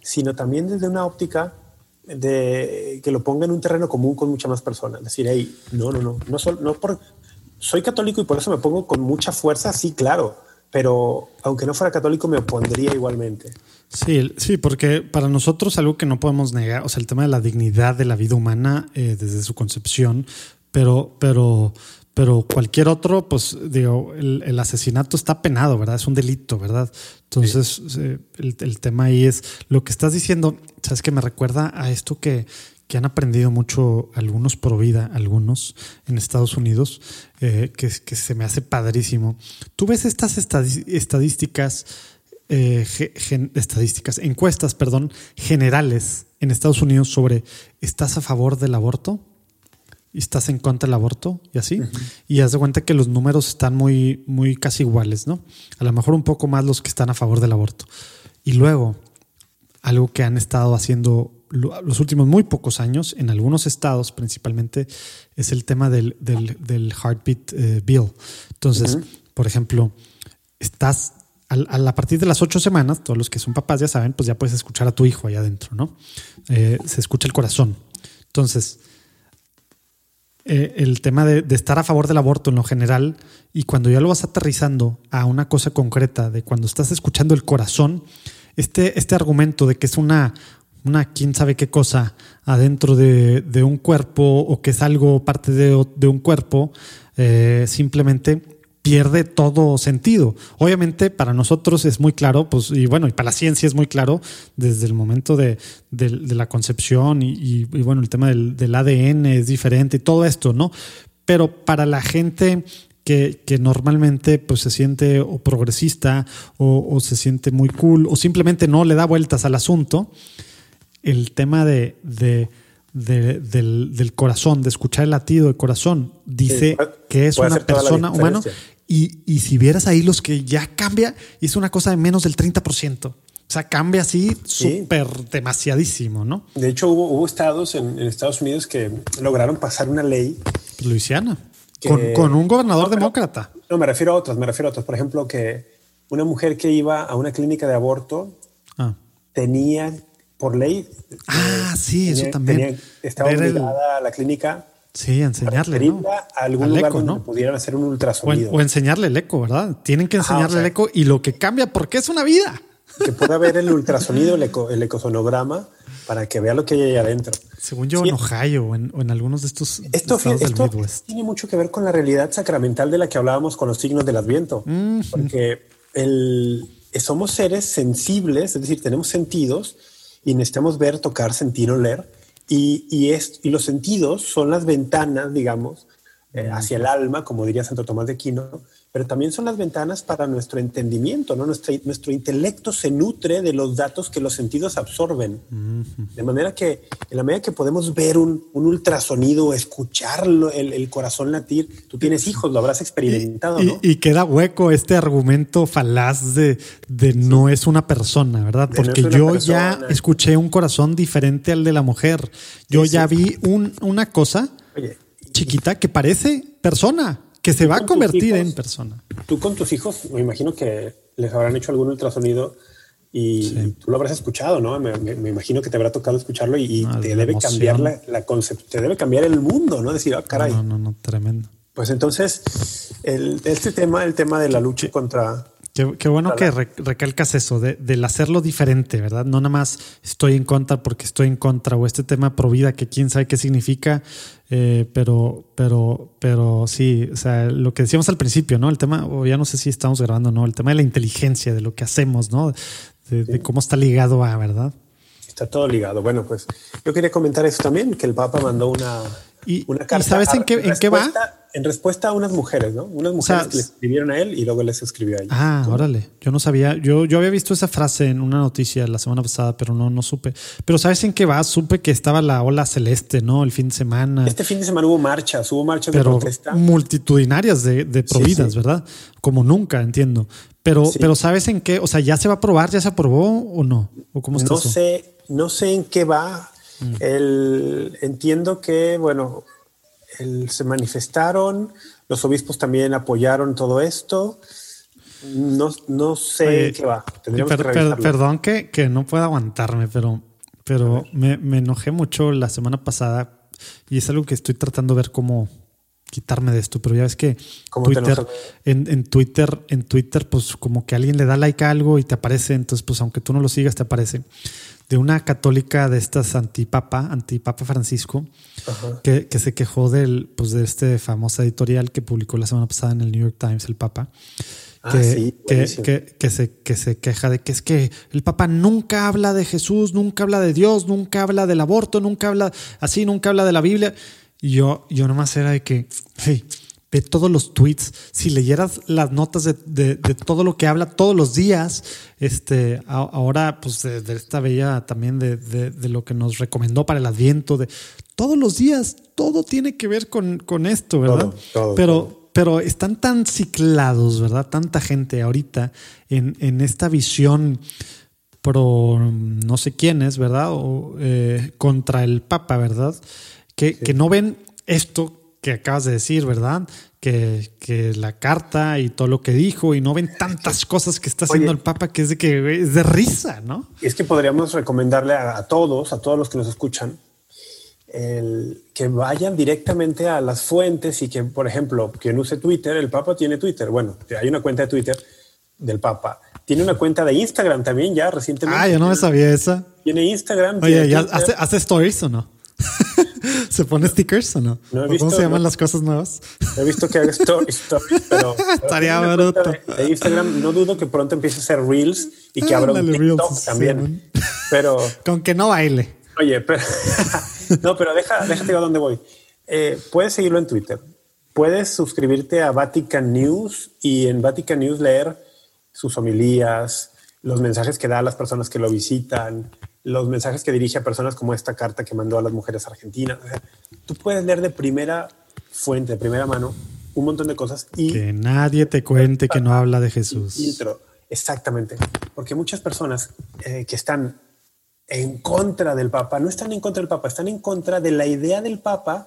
sino también desde una óptica de que lo ponga en un terreno común con muchas más personas. Decir, hey, no, no, no, no, no por, soy católico y por eso me pongo con mucha fuerza, sí, claro, pero aunque no fuera católico me opondría igualmente.
Sí, sí, porque para nosotros algo que no podemos negar, o sea, el tema de la dignidad de la vida humana eh, desde su concepción, pero, pero pero cualquier otro, pues digo, el, asesinato está penado, ¿verdad? Es un delito, ¿verdad? Entonces, eh, el, tema ahí es lo que estás diciendo, sabes que me recuerda a esto que, que han aprendido mucho algunos por vida, algunos en Estados Unidos, eh, que, que, se me hace padrísimo. Tú ves estas estadísticas, eh, estadísticas, encuestas, perdón, generales en Estados Unidos sobre ¿estás a favor del aborto? Y estás en contra del aborto y así. Y haz de cuenta que los números están muy, muy casi iguales, ¿no? A lo mejor un poco más los que están a favor del aborto. Y luego, algo que han estado haciendo los últimos muy pocos años, en algunos estados principalmente, es el tema del, del, Heartbeat eh, Bill. Entonces, por ejemplo, estás a, partir de las ocho semanas, todos los que son papás ya saben, pues ya puedes escuchar a tu hijo allá adentro, ¿no? Eh, se escucha el corazón. Entonces, eh, el tema de, estar a favor del aborto en lo general y cuando ya lo vas aterrizando a una cosa concreta, de cuando estás escuchando el corazón, este, este argumento de que es una, una quién sabe qué cosa adentro de, un cuerpo o que es algo parte de, un cuerpo, eh, simplemente pierde todo sentido. Obviamente para nosotros es muy claro, pues, y bueno, y para la ciencia es muy claro desde el momento de, la concepción y, bueno, el tema del, ADN es diferente y todo esto, ¿no? Pero para la gente que, normalmente pues se siente o progresista o, se siente muy cool o simplemente no le da vueltas al asunto, el tema de, del, corazón, de escuchar el latido del corazón, dice que es una persona humana y, si vieras ahí los que ya cambia, es una cosa de menos del 30%. O sea, cambia así súper demasiadísimo, ¿no?
De hecho, hubo, hubo estados en, Estados Unidos que lograron pasar una ley.
Luisiana. con, un gobernador demócrata.
No, me refiero a otros, me refiero a otros. Por ejemplo, que una mujer que iba a una clínica de aborto ah. tenía, por ley.
Ah, sí, eso también.
estaba obligada a la clínica
Sí, enseñarle.
¿no? A algún lugar eco, donde pudieran hacer un ultrasonido.
O, enseñarle el eco, ¿verdad? Tienen que enseñarle el eco y lo que cambia, porque es una vida.
Que pueda ver el [LAUGHS] ultrasonido, el, eco, el ecosonograma, para que vea lo que hay ahí adentro.
Según yo, en Ohio o en, algunos de estos
esto, estados del Midwest. Tiene mucho que ver con la realidad sacramental de la que hablábamos con los signos del Adviento. Porque el, somos seres sensibles, es decir, tenemos sentidos y necesitamos ver, tocar, sentir, oler y, y, es, y los sentidos son las ventanas, digamos, eh, hacia el alma, como diría Santo Tomás de Aquino, pero también son las ventanas para nuestro entendimiento, ¿no? Nuestro, nuestro intelecto se nutre de los datos que los sentidos absorben. De manera que en la medida que podemos ver un, un ultrasonido, escucharlo, el, el, corazón latir, tú tienes hijos, lo habrás experimentado,
y,
¿no?
Y, queda hueco este argumento falaz de, de no es una persona, ¿verdad? Porque yo ya escuché un corazón diferente al de la mujer. Yo ya vi un, una cosa chiquita que parece persona que se va a convertir en persona.
Tú con tus hijos, me imagino que les habrán hecho algún ultrasonido y tú lo habrás escuchado, ¿no? Me, imagino que te habrá tocado escucharlo y, ah, te debe cambiar la, la concepto, te debe cambiar el mundo, ¿no? Decir, ah, caray.
No, no, no, tremendo.
Pues entonces, el, este tema, el tema de la lucha contra
Qué, bueno que recalcas eso, de, del hacerlo diferente, ¿verdad? No nada más estoy en contra porque estoy en contra, o este tema pro vida que quién sabe qué significa, eh, pero, pero, pero sí, o sea, lo que decíamos al principio, ¿no? El tema, o ya no sé si estamos grabando, ¿no? El tema de la inteligencia, de lo que hacemos, ¿no? De, cómo está ligado a, ¿verdad?
Está todo ligado. Bueno, pues yo quería comentar eso también, que el Papa mandó una,
¿Y, sabes en qué, en qué va?
En respuesta a unas mujeres, ¿no? Unas mujeres que le escribieron a él y luego les escribió a ella.
Ah, órale. Yo no sabía. Yo, yo había visto esa frase en una noticia la semana pasada, pero no, no supe. Pero ¿sabes en qué va? Supe que estaba la ola celeste, ¿no? El fin de semana.
Este fin de semana hubo marchas, hubo marchas
pero
de protesta.
Multitudinarias de, de providas, ¿verdad? Como nunca, entiendo. Pero, pero ¿sabes en qué? O sea, ¿ya se va a probar? ¿Ya se aprobó o no? ¿O cómo está
no sé, no sé en qué va. Mm. El, entiendo que, bueno, se manifestaron, los obispos también apoyaron todo esto. No, no sé qué va.
perdón que, que, no pueda aguantarme, pero, pero me, me, enojé mucho la semana pasada y es algo que estoy tratando de ver cómo quitarme de esto, pero ya ves que Twitter, en, en, Twitter, en Twitter, pues como que alguien le da like a algo y te aparece, entonces pues aunque tú no lo sigas, te aparece de una católica de estas antipapa, antipapa Francisco, que, que, se quejó del, pues, de este famoso editorial que publicó la semana pasada en el New York Times, el Papa.
Ah,
que, que, que, se, que se queja de que es que el Papa nunca habla de Jesús, nunca habla de Dios, nunca habla del aborto, nunca habla así, nunca habla de la Biblia. Y yo, yo nomás era de que, hey, ve todos los tweets, si leyeras las notas de, todo lo que habla todos los días, este, ahora pues de, esta bella también de, lo que nos recomendó para el adviento, de todos los días, todo tiene que ver con, con esto, ¿verdad? pero, pero están tan ciclados, ¿verdad? Tanta gente ahorita en, en esta visión pro no sé quiénes, ¿verdad? O eh, contra el Papa, ¿verdad? Que, que no ven esto que acabas de decir, ¿verdad? Que, que, la carta y todo lo que dijo y no ven tantas cosas que está haciendo el Papa que es de que es de risa, ¿no?
Es que podríamos recomendarle a, todos, a todos los que nos escuchan, el, que vayan directamente a las fuentes y que, por ejemplo, quien use Twitter, el Papa tiene Twitter. Bueno, hay una cuenta de Twitter del Papa. Tiene una cuenta de Instagram también ya recientemente.
Ah, yo no me sabía esa.
Tiene Instagram.
Oye, ¿ya hace, hace stories o no? [LAUGHS] ¿Se pone stickers o no?
No he
¿O
visto,
¿Cómo se llaman
no.
las cosas nuevas?
He visto que haga [LAUGHS] stories, pero
Estaría bruto.
De, de Instagram no dudo que pronto empiece a hacer reels y que abra un TikTok
Reels,
también.
sí,
pero, [LAUGHS]
Con que no baile.
oye, pero no, pero deja, déjate a dónde voy. Eh, puedes seguirlo en Twitter. Puedes suscribirte a Vatican News y en Vatican News leer sus homilías, los mensajes que da a las personas que lo visitan, los mensajes que dirige a personas como esta carta que mandó a las mujeres argentinas. O sea, tú puedes leer de primera fuente, de primera mano, un montón de cosas y
Que nadie te cuente que no habla de Jesús.
filtro. Exactamente. Porque muchas personas eh, que están en contra del Papa no están en contra del Papa, están en contra de la idea del Papa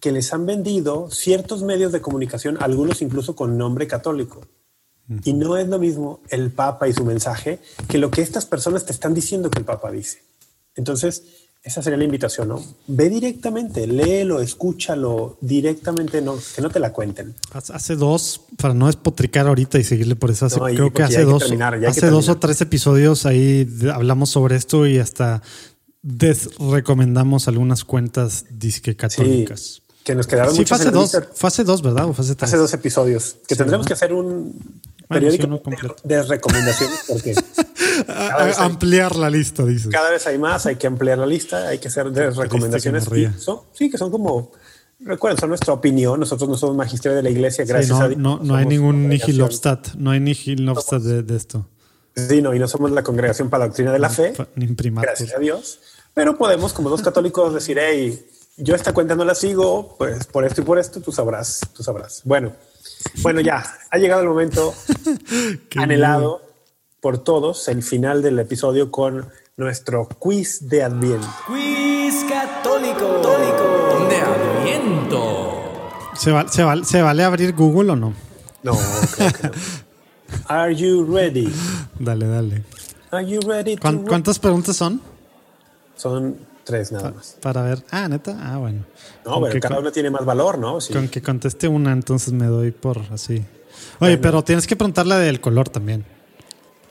que les han vendido ciertos medios de comunicación, algunos incluso con nombre católico. Y no es lo mismo el Papa y su mensaje que lo que estas personas te están diciendo que el Papa dice. Entonces, esa sería la invitación, ¿no? Ve directamente, léelo, escúchalo directamente, no, que no te la cuenten.
Hace dos, para no despotricar ahorita y seguirle por eso, hace-
No,
creo que hace
que
dos,
terminar,
hace dos o tres episodios ahí hablamos sobre esto y hasta desrecomendamos algunas cuentas disque católicas.
que nos quedaron
Sí,
muchas
fase
en
dos, fase dos, ¿verdad? O fase tres.
hace dos episodios que
Sí,
tendremos que hacer un
Bueno, sí, completo.
de recomendaciones porque [LAUGHS] hay-
ampliar la lista, dices.
cada vez hay más, hay que ampliar la lista, hay que hacer de recomendaciones.
que
son- sí, que son como, recuerden, son nuestra opinión. Nosotros no somos magisterio de la iglesia,
Sí,
gracias
no,
a Dios.
no, no hay
somos
ningún. Nihil Obstat, no hay Nihil Obstat de, de esto.
Sí, no, y no somos la congregación para la doctrina de la fe,
Ni
gracias a Dios. Pero podemos, como dos católicos, decir, hey, yo esta cuenta no la sigo, pues por esto y por esto, tú sabrás, tú sabrás. Bueno, bueno, ya ha llegado el momento [LAUGHS] anhelado por todos, el final del episodio con nuestro quiz de Adviento.
Quiz católico. católico.
de Adviento.
¿Se, va- se va- ¿Se vale abrir Google o no?
No, creo que no. [LAUGHS] Are you ready?
Dale, dale.
Are you ready?
¿Cuántas preguntas son?
Son tres nada más.
Para ver. Ah, neta. Ah, bueno.
No,
Con
pero cada uno tiene más valor, ¿no? Sí.
Con que conteste una, entonces me doy por así. Oye, pero tienes que preguntarle del color también.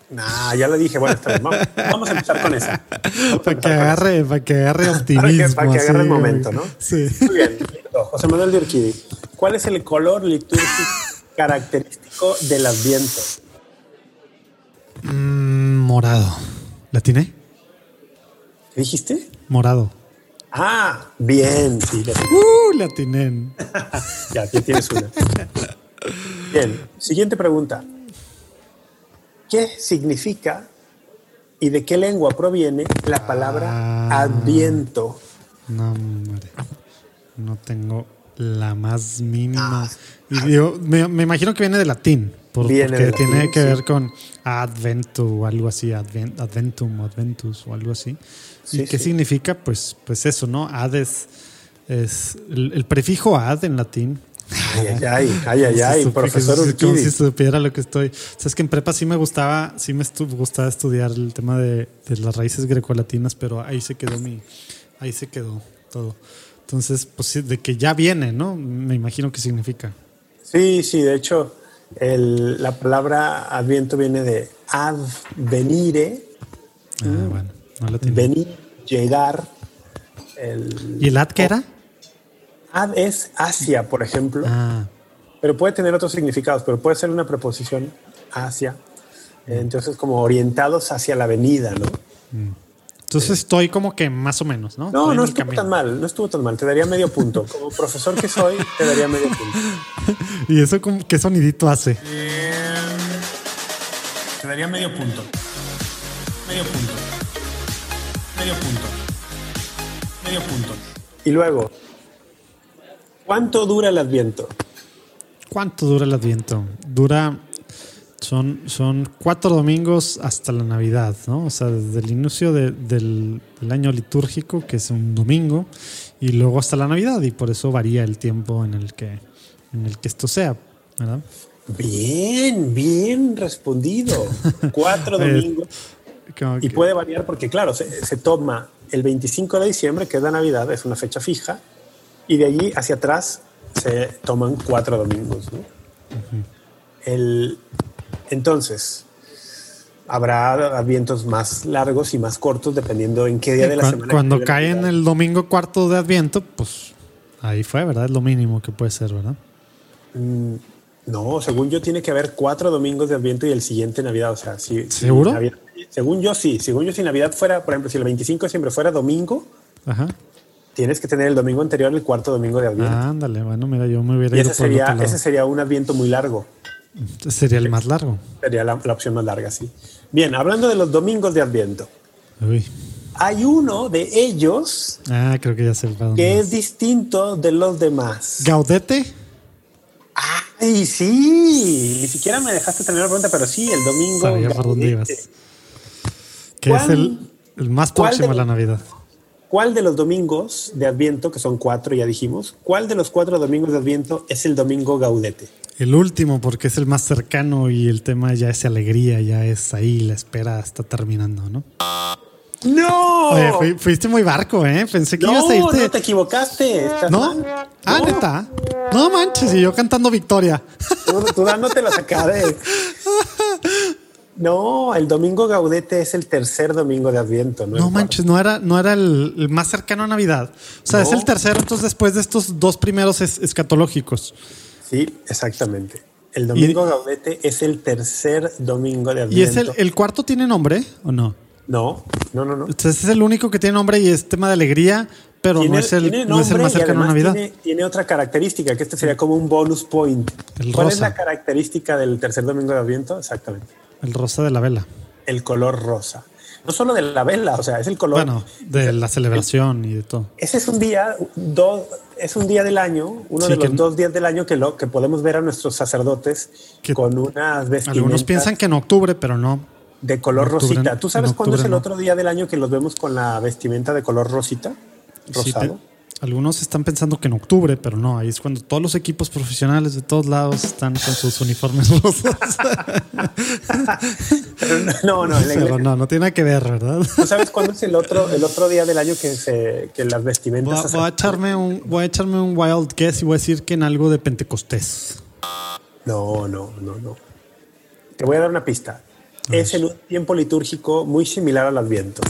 Nah, ya le dije, bueno, está bien, vamos, vamos a empezar con esa.
Para que agarre, [LAUGHS] para que agarre optimismo.
Para que, para que agarre el momento, ¿no?
Sí.
Muy bien. José Manuel de Urquidi, ¿cuál es el color litúrgico [LAUGHS] característico del Adviento?
Mm, morado. ¿La tiene?
¿Qué dijiste?
Morado.
Ah, bien, sí, le-
Uh, la [LAUGHS] tienen.
ya, ya tienes una. Bien, siguiente pregunta. ¿Qué significa y de qué lengua proviene la palabra
Ah.
Adviento?
No, hombre. No tengo la más mínima. Y digo, me, me imagino que viene de latín. Por- porque
latín,
tiene que
sí.
ver con adventu o algo así, adven- adventum, adventus o algo así.
Sí,
¿Y qué
sí.
significa? Pues, pues eso, ¿no? Ad es, es el, el prefijo ad en latín.
Ay, ay, ay, ay, ay, [LAUGHS] profesor
si- Como
Urquidi.
si supiera lo que estoy. Sabes que en prepa sí me gustaba, sí me gustaba estudiar el tema de, de las raíces grecolatinas, pero ahí se quedó mi, ahí se quedó todo. Entonces, pues de que ya viene, ¿no? Me imagino que significa.
Sí, sí, de hecho, el- la palabra Adviento viene de advenire,
Ah, bueno, no tenía.
venir, llegar. El,
¿Y el ad qué era?
ad es hacia, por ejemplo,
Ah,
pero puede tener otros significados, pero puede ser una preposición hacia. Entonces, como orientados hacia la avenida, ¿no?
Entonces estoy como que más o menos, ¿no?
No,
Estoy
no estuvo
camino.
tan mal, no estuvo tan mal. Te daría medio punto. Como profesor que soy, te daría medio punto. [LAUGHS]
¿Y eso qué sonidito hace?
Te daría medio punto. Medio punto. Medio punto. Medio punto. Y luego, ¿cuánto dura el adviento?
¿Cuánto dura el Adviento? Dura. Son, son cuatro domingos hasta la Navidad, ¿no? O sea, desde el inicio de- del, del año litúrgico, que es un domingo, y luego hasta la Navidad, y por eso varía el tiempo en el que, en el que esto sea, ¿verdad?
Bien, bien respondido. Cuatro [LAUGHS] domingos.
Como
Y
que-
puede variar porque, claro, se, se toma el 25 de diciembre, que es la Navidad, es una fecha fija, y de allí hacia atrás se toman cuatro domingos. ¿no? El, entonces, habrá advientos más largos y más cortos dependiendo en qué día de la semana.
Cuando cae en el domingo cuarto de Adviento, pues ahí fue, ¿verdad? Es lo mínimo que puede ser, ¿verdad?
No, según yo tiene que haber cuatro domingos de Adviento y el siguiente Navidad. O sea, si, si
¿Seguro?
Navidad- según yo sí. Según yo si Navidad fuera, por ejemplo, si el 25 de diciembre fuera domingo,
Ajá.
tienes que tener el domingo anterior el cuarto domingo de Adviento.
Ah, ándale, bueno, mira, yo me hubiera
y
ido
ese
por
sería, ese sería un Adviento muy largo.
Sería el más largo.
Sería la, la opción más larga, sí. Bien, hablando de los domingos de Adviento.
Uy.
Hay uno de ellos
Ah, creo que ya sé
es distinto de los demás.
Gaudete.
¡Ay, sí! Ni siquiera me dejaste terminar la pregunta, pero sí, el domingo.
Sabía por dónde
Gaudete.
ibas. Que es
¿Cuál-
el, el más próximo
de-
a la Navidad.
¿Cuál de los domingos de Adviento, que son cuatro, ya dijimos, cuál de los cuatro domingos de Adviento es el domingo Gaudete?
El último, porque es el más cercano y el tema ya es alegría, ya es ahí, la espera está terminando, ¿no?
¡No!
Oye, fui- fuiste muy barco, ¿eh? Pensé que ibas a
no,
irte.
no te equivocaste.
¿No?
mal.
Ah,
No,
neta. No manches, y yo cantando victoria.
Tú, tú dándotelas acá de. No, el domingo Gaudete es el tercer domingo de Adviento, ¿no?
No manches, no era, no era el, el más cercano a Navidad. O sea, es
No.
el tercero, entonces después de estos dos primeros es- escatológicos.
Sí, exactamente. El domingo Gaudete es el tercer domingo de
¿Y
Adviento.
es el, el cuarto tiene nombre o no?
No, no, no, no.
Entonces es el único que tiene nombre y es tema de alegría, pero no es, el,
tiene
no es el
nombre
más
y
cercano a Navidad.
Tiene, tiene otra característica, que este sería como un bonus point.
El
¿Cuál es la característica del tercer domingo de Adviento? Exactamente.
El rosa de la vela.
El color rosa. No solo de la vela, o sea, es el color.
Bueno, de la celebración y de todo.
Ese es un día, dos, es un día del año, uno
Sí,
de los dos días del año que, lo, que podemos ver a nuestros sacerdotes
Que
con unas vestimentas
Algunos piensan que en octubre, pero no.
de color
octubre-
rosita. ¿Tú sabes cuándo es el
no.
otro día del año que los vemos con la vestimenta de color rosita?
Sí,
Rosado.
Algunos están pensando que en octubre, pero no. Ahí es cuando todos los equipos profesionales de todos lados están con sus [LAUGHS] uniformes rosas.
Pero no, no, la
pero no, no tiene nada que ver, ¿verdad?
¿Tú sabes cuándo es el otro, el otro día del año que, se, que las
Voy
vestimentas...
a, voy a echarme un, voy a echarme un wild guess y voy a decir que en algo de Pentecostés.
No, no, no, no. Te voy a dar una pista. Es en un tiempo litúrgico muy similar al Adviento.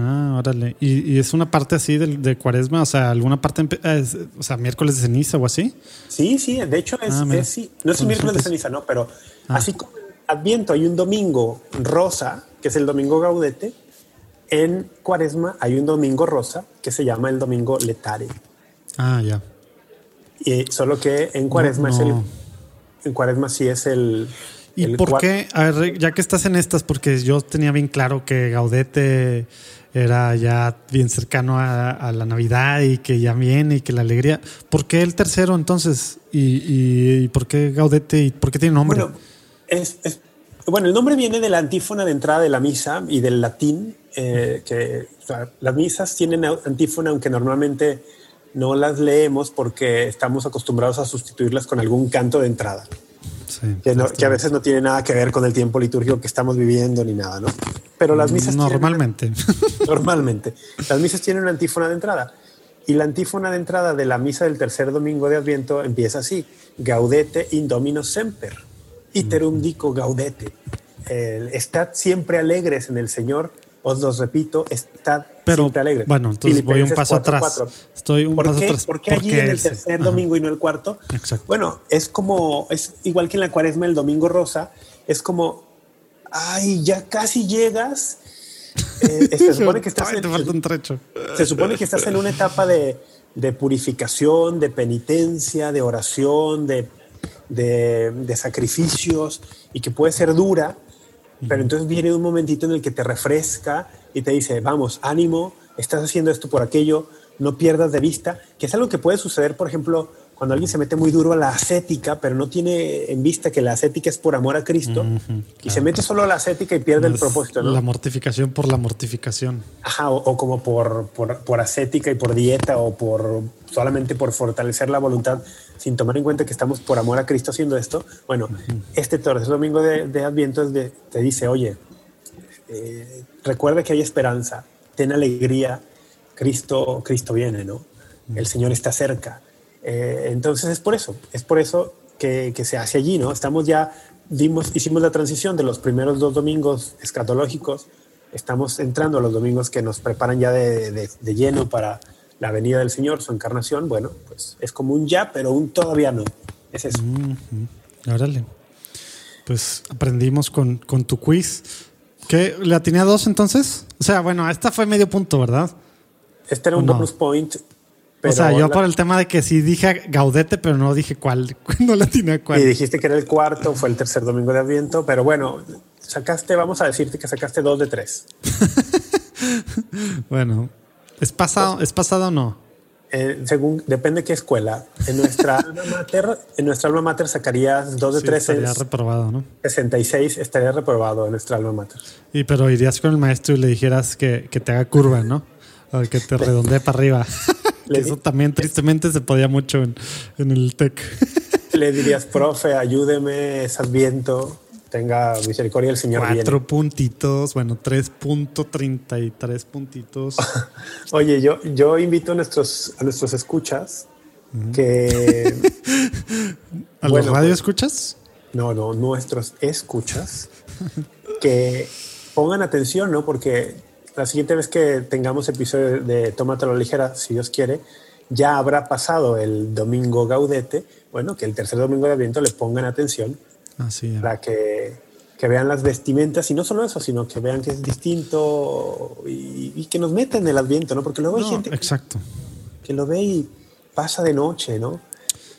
Ah, órale. ¿Y, y es una parte así de, de cuaresma? O sea, alguna parte, eh, es- o sea, miércoles de ceniza o así.
Sí, sí, de hecho es,
Ah,
es- no es un miércoles de ceniza, no, pero así como en Adviento hay un domingo rosa, que es el domingo gaudete, en Cuaresma hay un domingo rosa que se llama el domingo letare.
Ah, ya.
Y solo que en Cuaresma es el,
no.
en Cuaresma sí es el.
¿Y
el
por qué? A ver, ya que estás en estas, porque yo tenía bien claro que Gaudete era ya bien cercano a, la Navidad y que ya viene y que la alegría. ¿Por qué el tercero entonces? ¿Y, y, y por qué Gaudete y por qué tiene nombre?
Bueno, es, es- bueno, el nombre viene de la antífona de entrada de la misa y del latín, eh, que las misas tienen antífona, aunque normalmente no las leemos porque estamos acostumbrados a sustituirlas con algún canto de entrada,
Sí,
que, no-
está
que a veces no tiene nada que ver con el tiempo litúrgico que estamos viviendo ni nada, ¿no? Pero las misas tienen-
Normalmente. [LAUGHS]
normalmente. Las misas tienen una antífona de entrada. Y la antífona de entrada de la misa del tercer domingo de Adviento empieza así: Gaudete in Domino semper, iterum dico gaudete. El, estad siempre alegres en el Señor. Os los repito, estad
Pero,
alegres.
bueno, entonces voy un paso atrás.
4:4.
Estoy un
¿Por
paso
qué,
atrás.
¿Por qué allí en el tercer
ajá.
domingo y no el cuarto?
Exacto.
Bueno, es como, es igual que en la cuaresma, el domingo rosa, es como, ay, ya casi llegas. Eh, se [LAUGHS] supone que estás en, se supone que estás en una etapa de, de purificación, de penitencia, de oración, de, de- de sacrificios y que puede ser dura, pero entonces viene un momentito en el que te refresca y te dice, vamos, ánimo, estás haciendo esto por aquello, no pierdas de vista, que es algo que puede suceder, por ejemplo, cuando alguien se mete muy duro a la ascética, pero no tiene en vista que la ascética es por amor a Cristo, y se mete solo a la ascética y pierde el
Es
propósito, ¿no?
La mortificación por la mortificación.
Ajá, o, o como por, por, por ascética y por dieta o por solamente por fortalecer la voluntad sin tomar en cuenta que estamos por amor a Cristo haciendo esto. Bueno, este tercer domingo de, de Adviento es de- te dice, oye, eh, recuerda que hay esperanza, ten alegría, Cristo, Cristo viene, ¿no? El Señor está cerca. Eh, entonces es por eso, es por eso que, que se hace allí, ¿no? Estamos ya dimos, hicimos la transición de los primeros dos domingos escatológicos. Estamos entrando a los domingos que nos preparan ya de, de- de lleno para la venida del Señor, su encarnación. Bueno, pues es como un ya, pero un todavía no. Es eso.
Órale. Pues aprendimos con, con tu quiz. ¿Qué? ¿La tenía dos entonces? O sea, bueno, esta fue medio punto, ¿verdad?
Este era un
No.
bonus point. Pero
o sea, yo
la-
por el tema de que sí dije Gaudete, pero no dije cuál. [LAUGHS] No la tenía
Y
cuál.
dijiste que era el cuarto, fue el tercer domingo de Adviento, pero bueno, sacaste, vamos a decirte que sacaste dos de tres. [LAUGHS]
Bueno, ¿es pasado, ¿es pasado o no?
Eh, según depende qué escuela. En nuestra [LAUGHS] alma mater, en nuestra alma mater sacarías dos de
Sí,
tres,
estaría
es
reprobado, ¿no?
66, estaría reprobado en nuestra alma mater.
Y pero irías con el maestro y le dijeras que, que te haga curva, ¿no? O que te redondee para arriba. Que eso también tristemente se podía mucho en, en el TEC.
Le dirías, profe, ayúdeme, es Adviento, tenga misericordia el Señor.
Cuatro
viene".
puntitos, bueno, 3.33 puntitos. [LAUGHS]
Oye, yo, yo invito a nuestros, a nuestros escuchas que [LAUGHS]
¿A
Bueno,
los radio
pues-
escuchas?
no, no, nuestros escuchas, que pongan atención, ¿no? Porque la siguiente vez que tengamos episodio de Tómatelo ligera, si Dios quiere, ya habrá pasado el domingo gaudete. Bueno, que el tercer domingo de Adviento le pongan atención
Así
para que, que vean las vestimentas y no solo eso, sino que vean que es distinto y, y que nos metan en el Adviento, ¿no? Porque luego hay gente que-
exacto.
que lo ve y pasa de noche, ¿no?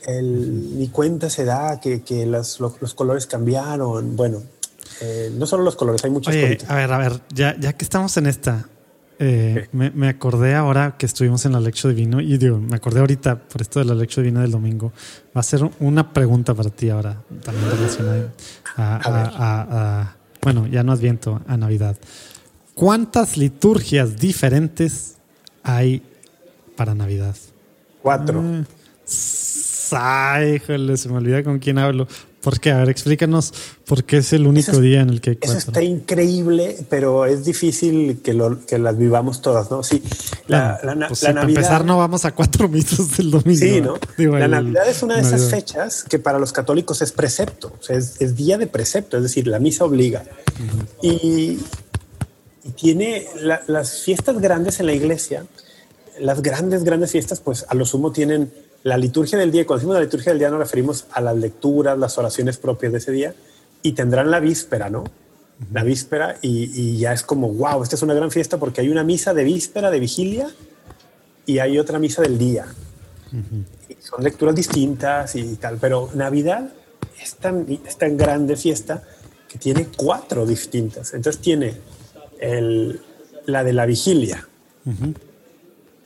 El, ni cuenta se da que, que las- lo- los colores cambiaron. Bueno, eh, no solo los colores, hay muchas
Oye,
cosas.
a ver, a ver, ya, ya que estamos en esta, eh, me, me acordé ahora que estuvimos en la lección divino y digo, me acordé ahorita por esto de la lección divina del domingo. Va a ser una pregunta para ti ahora, también relacionada a, bueno, ya no Adviento, a Navidad. ¿Cuántas liturgias diferentes hay para Navidad?
Cuatro.
Mm. Ay, híjole, se me olvida con quién hablo. ¿Por qué? A ver, explícanos por qué es el único
Eso
día en el que hay
Eso
cuatro.
está increíble, pero es difícil que, lo, que las vivamos todas, ¿no? Sí, la, la
pues
la
sí, para
Navidad.
empezar, no vamos a cuatro [LAUGHS] misas del domingo.
Sí. ¿no?
Digo,
la
el-
Navidad es una de esas
Navidad.
fechas que para los católicos es precepto, o sea, es, es día de precepto, es decir, la misa obliga. y, y tiene la- las fiestas grandes en la iglesia, las grandes, grandes fiestas, pues a lo sumo tienen la liturgia del día. Cuando decimos la liturgia del día nos referimos a las lecturas, las oraciones propias de ese día, y tendrán la víspera, ¿no? La víspera, y, y ya es como, wow, esta es una gran fiesta porque hay una misa de víspera, de vigilia, y hay otra misa del día. Y Son lecturas distintas y tal, pero Navidad es tan, es tan grande fiesta que tiene cuatro distintas. Entonces tiene el, la de la vigilia,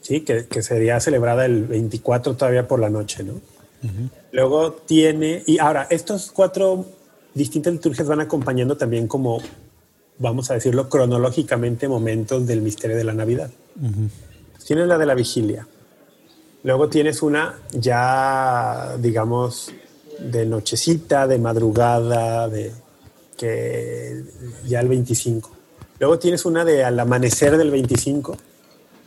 ¿sí? que, que sería celebrada el 24 todavía por la noche. ¿no? Luego tiene, y ahora, estos cuatro distintas liturgias van acompañando también como, vamos a decirlo cronológicamente, momentos del misterio de la Navidad. Tienes la de la vigilia. Luego tienes una ya, digamos, de nochecita, de madrugada, de que ya el 25. Luego tienes una de al amanecer del 25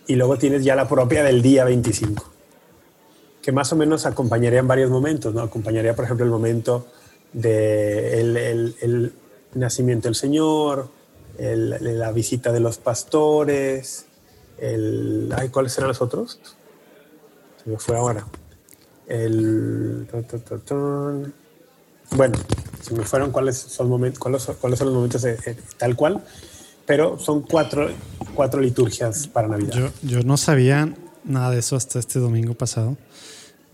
y luego tienes ya la propia del día 25, que más o menos acompañaría en varios momentos, ¿no? Acompañaría, por ejemplo, el momento de el, el- nacimiento del Señor, la visita de los pastores, el, ay, ¿cuáles eran los otros? Se me fue ahora. El, bueno, se me fueron cuáles son, momentos, cuáles, cuáles son los momentos eh, eh, tal cual, pero son cuatro, cuatro liturgias para Navidad.
Yo, yo no sabía nada de eso hasta este domingo pasado.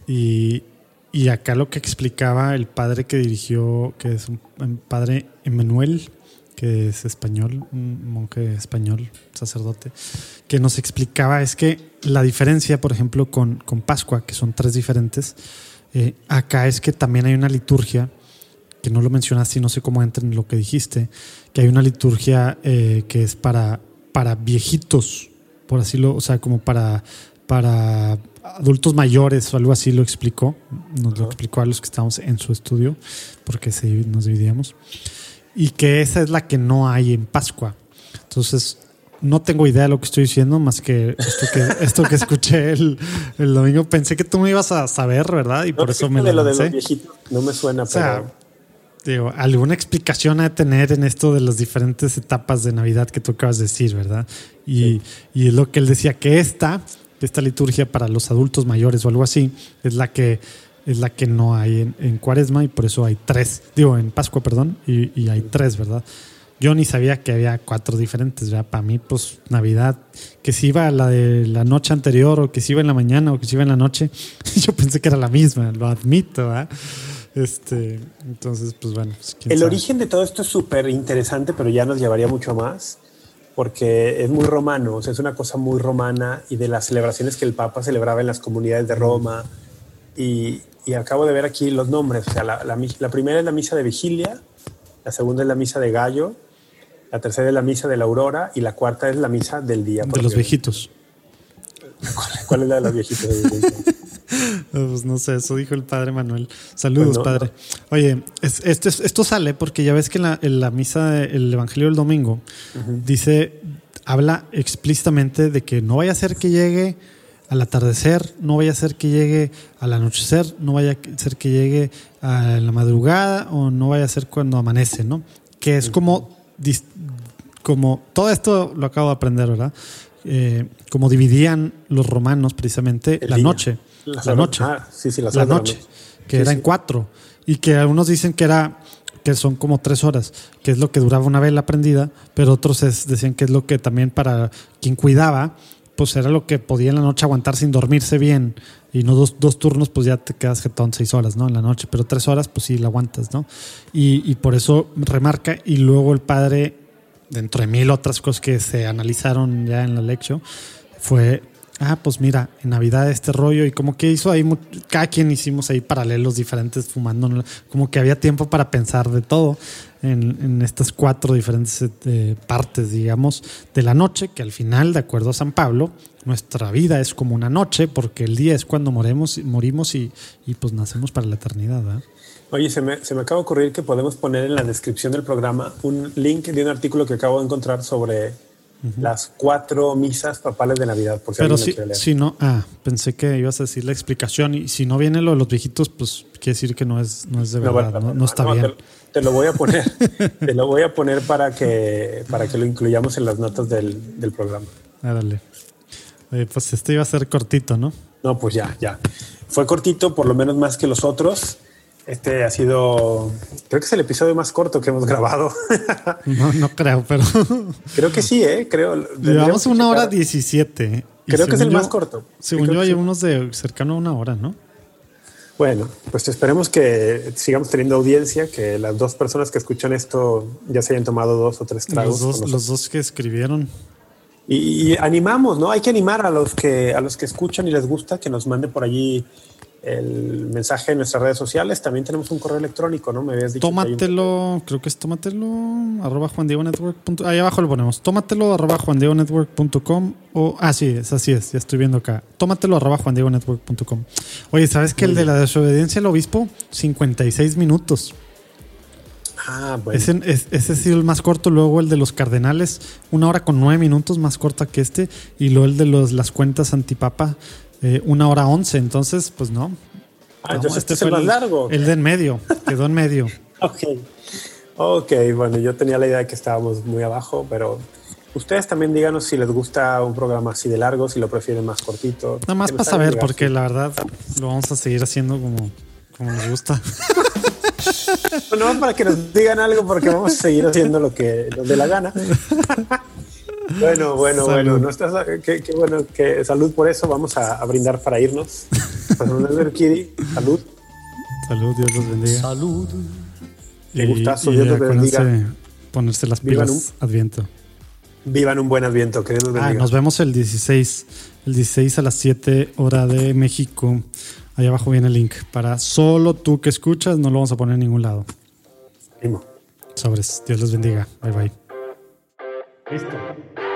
Y, y acá lo que explicaba el padre que dirigió, que es un, padre Emanuel, que es español, un monje español, sacerdote, que nos explicaba es que la diferencia, por ejemplo, con, con Pascua, que son tres diferentes, eh, acá es que también hay una liturgia que no lo mencionaste y no sé cómo entra en lo que dijiste, que hay una liturgia eh, que es para, para viejitos, por así lo, o sea, como para, para adultos mayores o algo así lo explicó, nos lo explicó a los que estábamos en su estudio, porque se, nos dividíamos, y que esa es la que no hay en Pascua. Entonces, no tengo idea de lo que estoy diciendo, más que esto que, [LAUGHS] esto que escuché el, el domingo. Pensé que tú me ibas a saber, ¿verdad? Y
No,
por eso me
de lo
lo
de los viejitos no me suena,
O sea,
pero
digo, alguna explicación a tener en esto de las diferentes etapas de Navidad que tú acabas de decir, ¿verdad? Y, y es lo que él decía, que esta, esta liturgia para los adultos mayores o algo así, es la que es la que no hay en, en Cuaresma y por eso hay tres, digo, en Pascua, perdón, y, y hay tres, ¿verdad? Yo ni sabía que había cuatro diferentes, ¿verdad? Para mí, pues Navidad, que si iba la de la noche anterior o que si iba en la mañana o que si iba en la noche, [LAUGHS] yo pensé que era la misma, lo admito, ¿verdad? Este, entonces, pues bueno. Pues, ¿quién
El
sabe?
origen de todo esto es súper interesante, pero ya nos llevaría mucho más, porque es muy romano, o sea, es una cosa muy romana y de las celebraciones que el Papa celebraba en las comunidades de Roma. Y, y acabo de ver aquí los nombres, o sea, la, la primera es la misa de vigilia, la segunda es la misa de gallo, la tercera es la misa de la aurora y la cuarta es la misa del día.
De los viejitos.
¿Cuál es la de los viejitos? [LAUGHS] [LAUGHS]
Pues no sé, eso dijo el padre Manuel. Saludos, padre. Oye, es- esto, es- esto sale porque ya ves que en la, en la misa, de- el Evangelio del Domingo, dice, habla explícitamente de que no vaya a ser que llegue al atardecer, no vaya a ser que llegue al anochecer, no vaya a ser que llegue a la madrugada o no vaya a ser cuando amanece, ¿no? Que es como, como todo esto lo acabo de aprender, ¿verdad? Eh, como dividían los romanos precisamente
El
la
día.
noche,
Las
la
horas-
noche,
ah, sí, sí,
la
la
noche, que
Sí,
era en cuatro. Y que algunos dicen que era que son como tres horas, que es lo que duraba una vela prendida, pero otros es- decían que es lo que también para quien cuidaba, pues era lo que podía en la noche aguantar sin dormirse bien. Y no dos, dos turnos, pues ya te quedas jetón seis horas, ¿no? En la noche, pero tres horas, pues sí la aguantas, ¿no? Y, y por eso remarca y luego el padre, dentro de mil otras cosas que se analizaron ya en la lección, fue, ah, pues mira, en Navidad este rollo y como que hizo ahí, cada quien hicimos ahí paralelos diferentes fumando, como que había tiempo para pensar de todo en, estas cuatro diferentes eh, partes, digamos, de la noche, que al final, de acuerdo a San Pablo, nuestra vida es como una noche, porque el día es cuando moremos, morimos y, y pues nacemos para la eternidad.
Oye, se me, se me acaba de ocurrir que podemos poner en la descripción del programa un link de un artículo que acabo de encontrar sobre las cuatro misas papales de Navidad. Por si
Pero si, si no, ah, pensé que ibas a decir la explicación y si no viene lo de los viejitos, pues quiere decir que no es, no es de
No,
verdad,
bueno,
no, no está bien.
Te, te lo voy a poner, [LAUGHS] te lo voy a poner para que, para que lo incluyamos en las notas del, del programa.
Ah, dale. Pues este iba a ser cortito, ¿no?
No, pues ya, ya. Fue cortito, por lo menos más que los otros. Este ha sido, creo que es el episodio más corto que hemos grabado. [LAUGHS]
No, no creo, pero [LAUGHS]
creo que sí, ¿eh? Creo.
llevamos una hora diecisiete.
Creo que es el más corto.
Según yo hay
sí.
unos de cercano a una hora, ¿no?
Bueno, pues esperemos que sigamos teniendo audiencia, que las dos personas que escuchan esto ya se hayan tomado dos o tres tragos.
Los dos, los dos que escribieron.
Y, y animamos, ¿no? Hay que animar a los que a los que escuchan y les gusta que nos manden por allí el mensaje en nuestras redes sociales. También tenemos un correo electrónico, ¿no? Me habías dicho. que
Tómatelo, creo que es tómatelo, arroba juandiegonetwork.com. Ahí abajo lo ponemos. Tómatelo, arroba juandiegonetwork.com. O, ah, sí, es así es, ya estoy viendo acá. Tómatelo, arroba juandiegonetwork.com. Oye, ¿sabes que el de la desobediencia al obispo? 56 minutos.
Ah, bueno.
Ese, es- ese ha sido el más corto. Luego el de los cardenales, una hora con nueve minutos, más corta que este. Y luego el de los, las cuentas antipapa, eh, una hora once. Entonces, pues no.
Ah,
No,
este es
fue
el más largo.
El de en medio, quedó en medio. [LAUGHS]
Ok. Ok, bueno, yo tenía la idea de que estábamos muy abajo, pero ustedes también díganos si les gusta un programa así de largo, si lo prefieren más cortito.
Nada más para saber, porque la verdad lo vamos a seguir haciendo como, como nos gusta. [LAUGHS]
Bueno, más para que nos digan algo, porque vamos a seguir haciendo lo que nos dé la gana. [LAUGHS] Bueno, bueno,
Salud.
bueno. No estás, qué, qué bueno, que salud por eso. Vamos a, a brindar para irnos. Kiri, salud.
Salud, Dios los bendiga.
Salud.
Qué gustazo, Dios los bendiga.
ponerse las
Vivan
pilas Adviento.
Vivan un buen adviento, que Dios los
Ah,
bendiga.
nos vemos el 16, el 16 a las 7 hora de México. Ahí abajo viene el link. Para solo tú que escuchas, no lo vamos a poner en ningún lado.
Ánimo.
Sobres. Dios los bendiga. Bye bye.
Listo.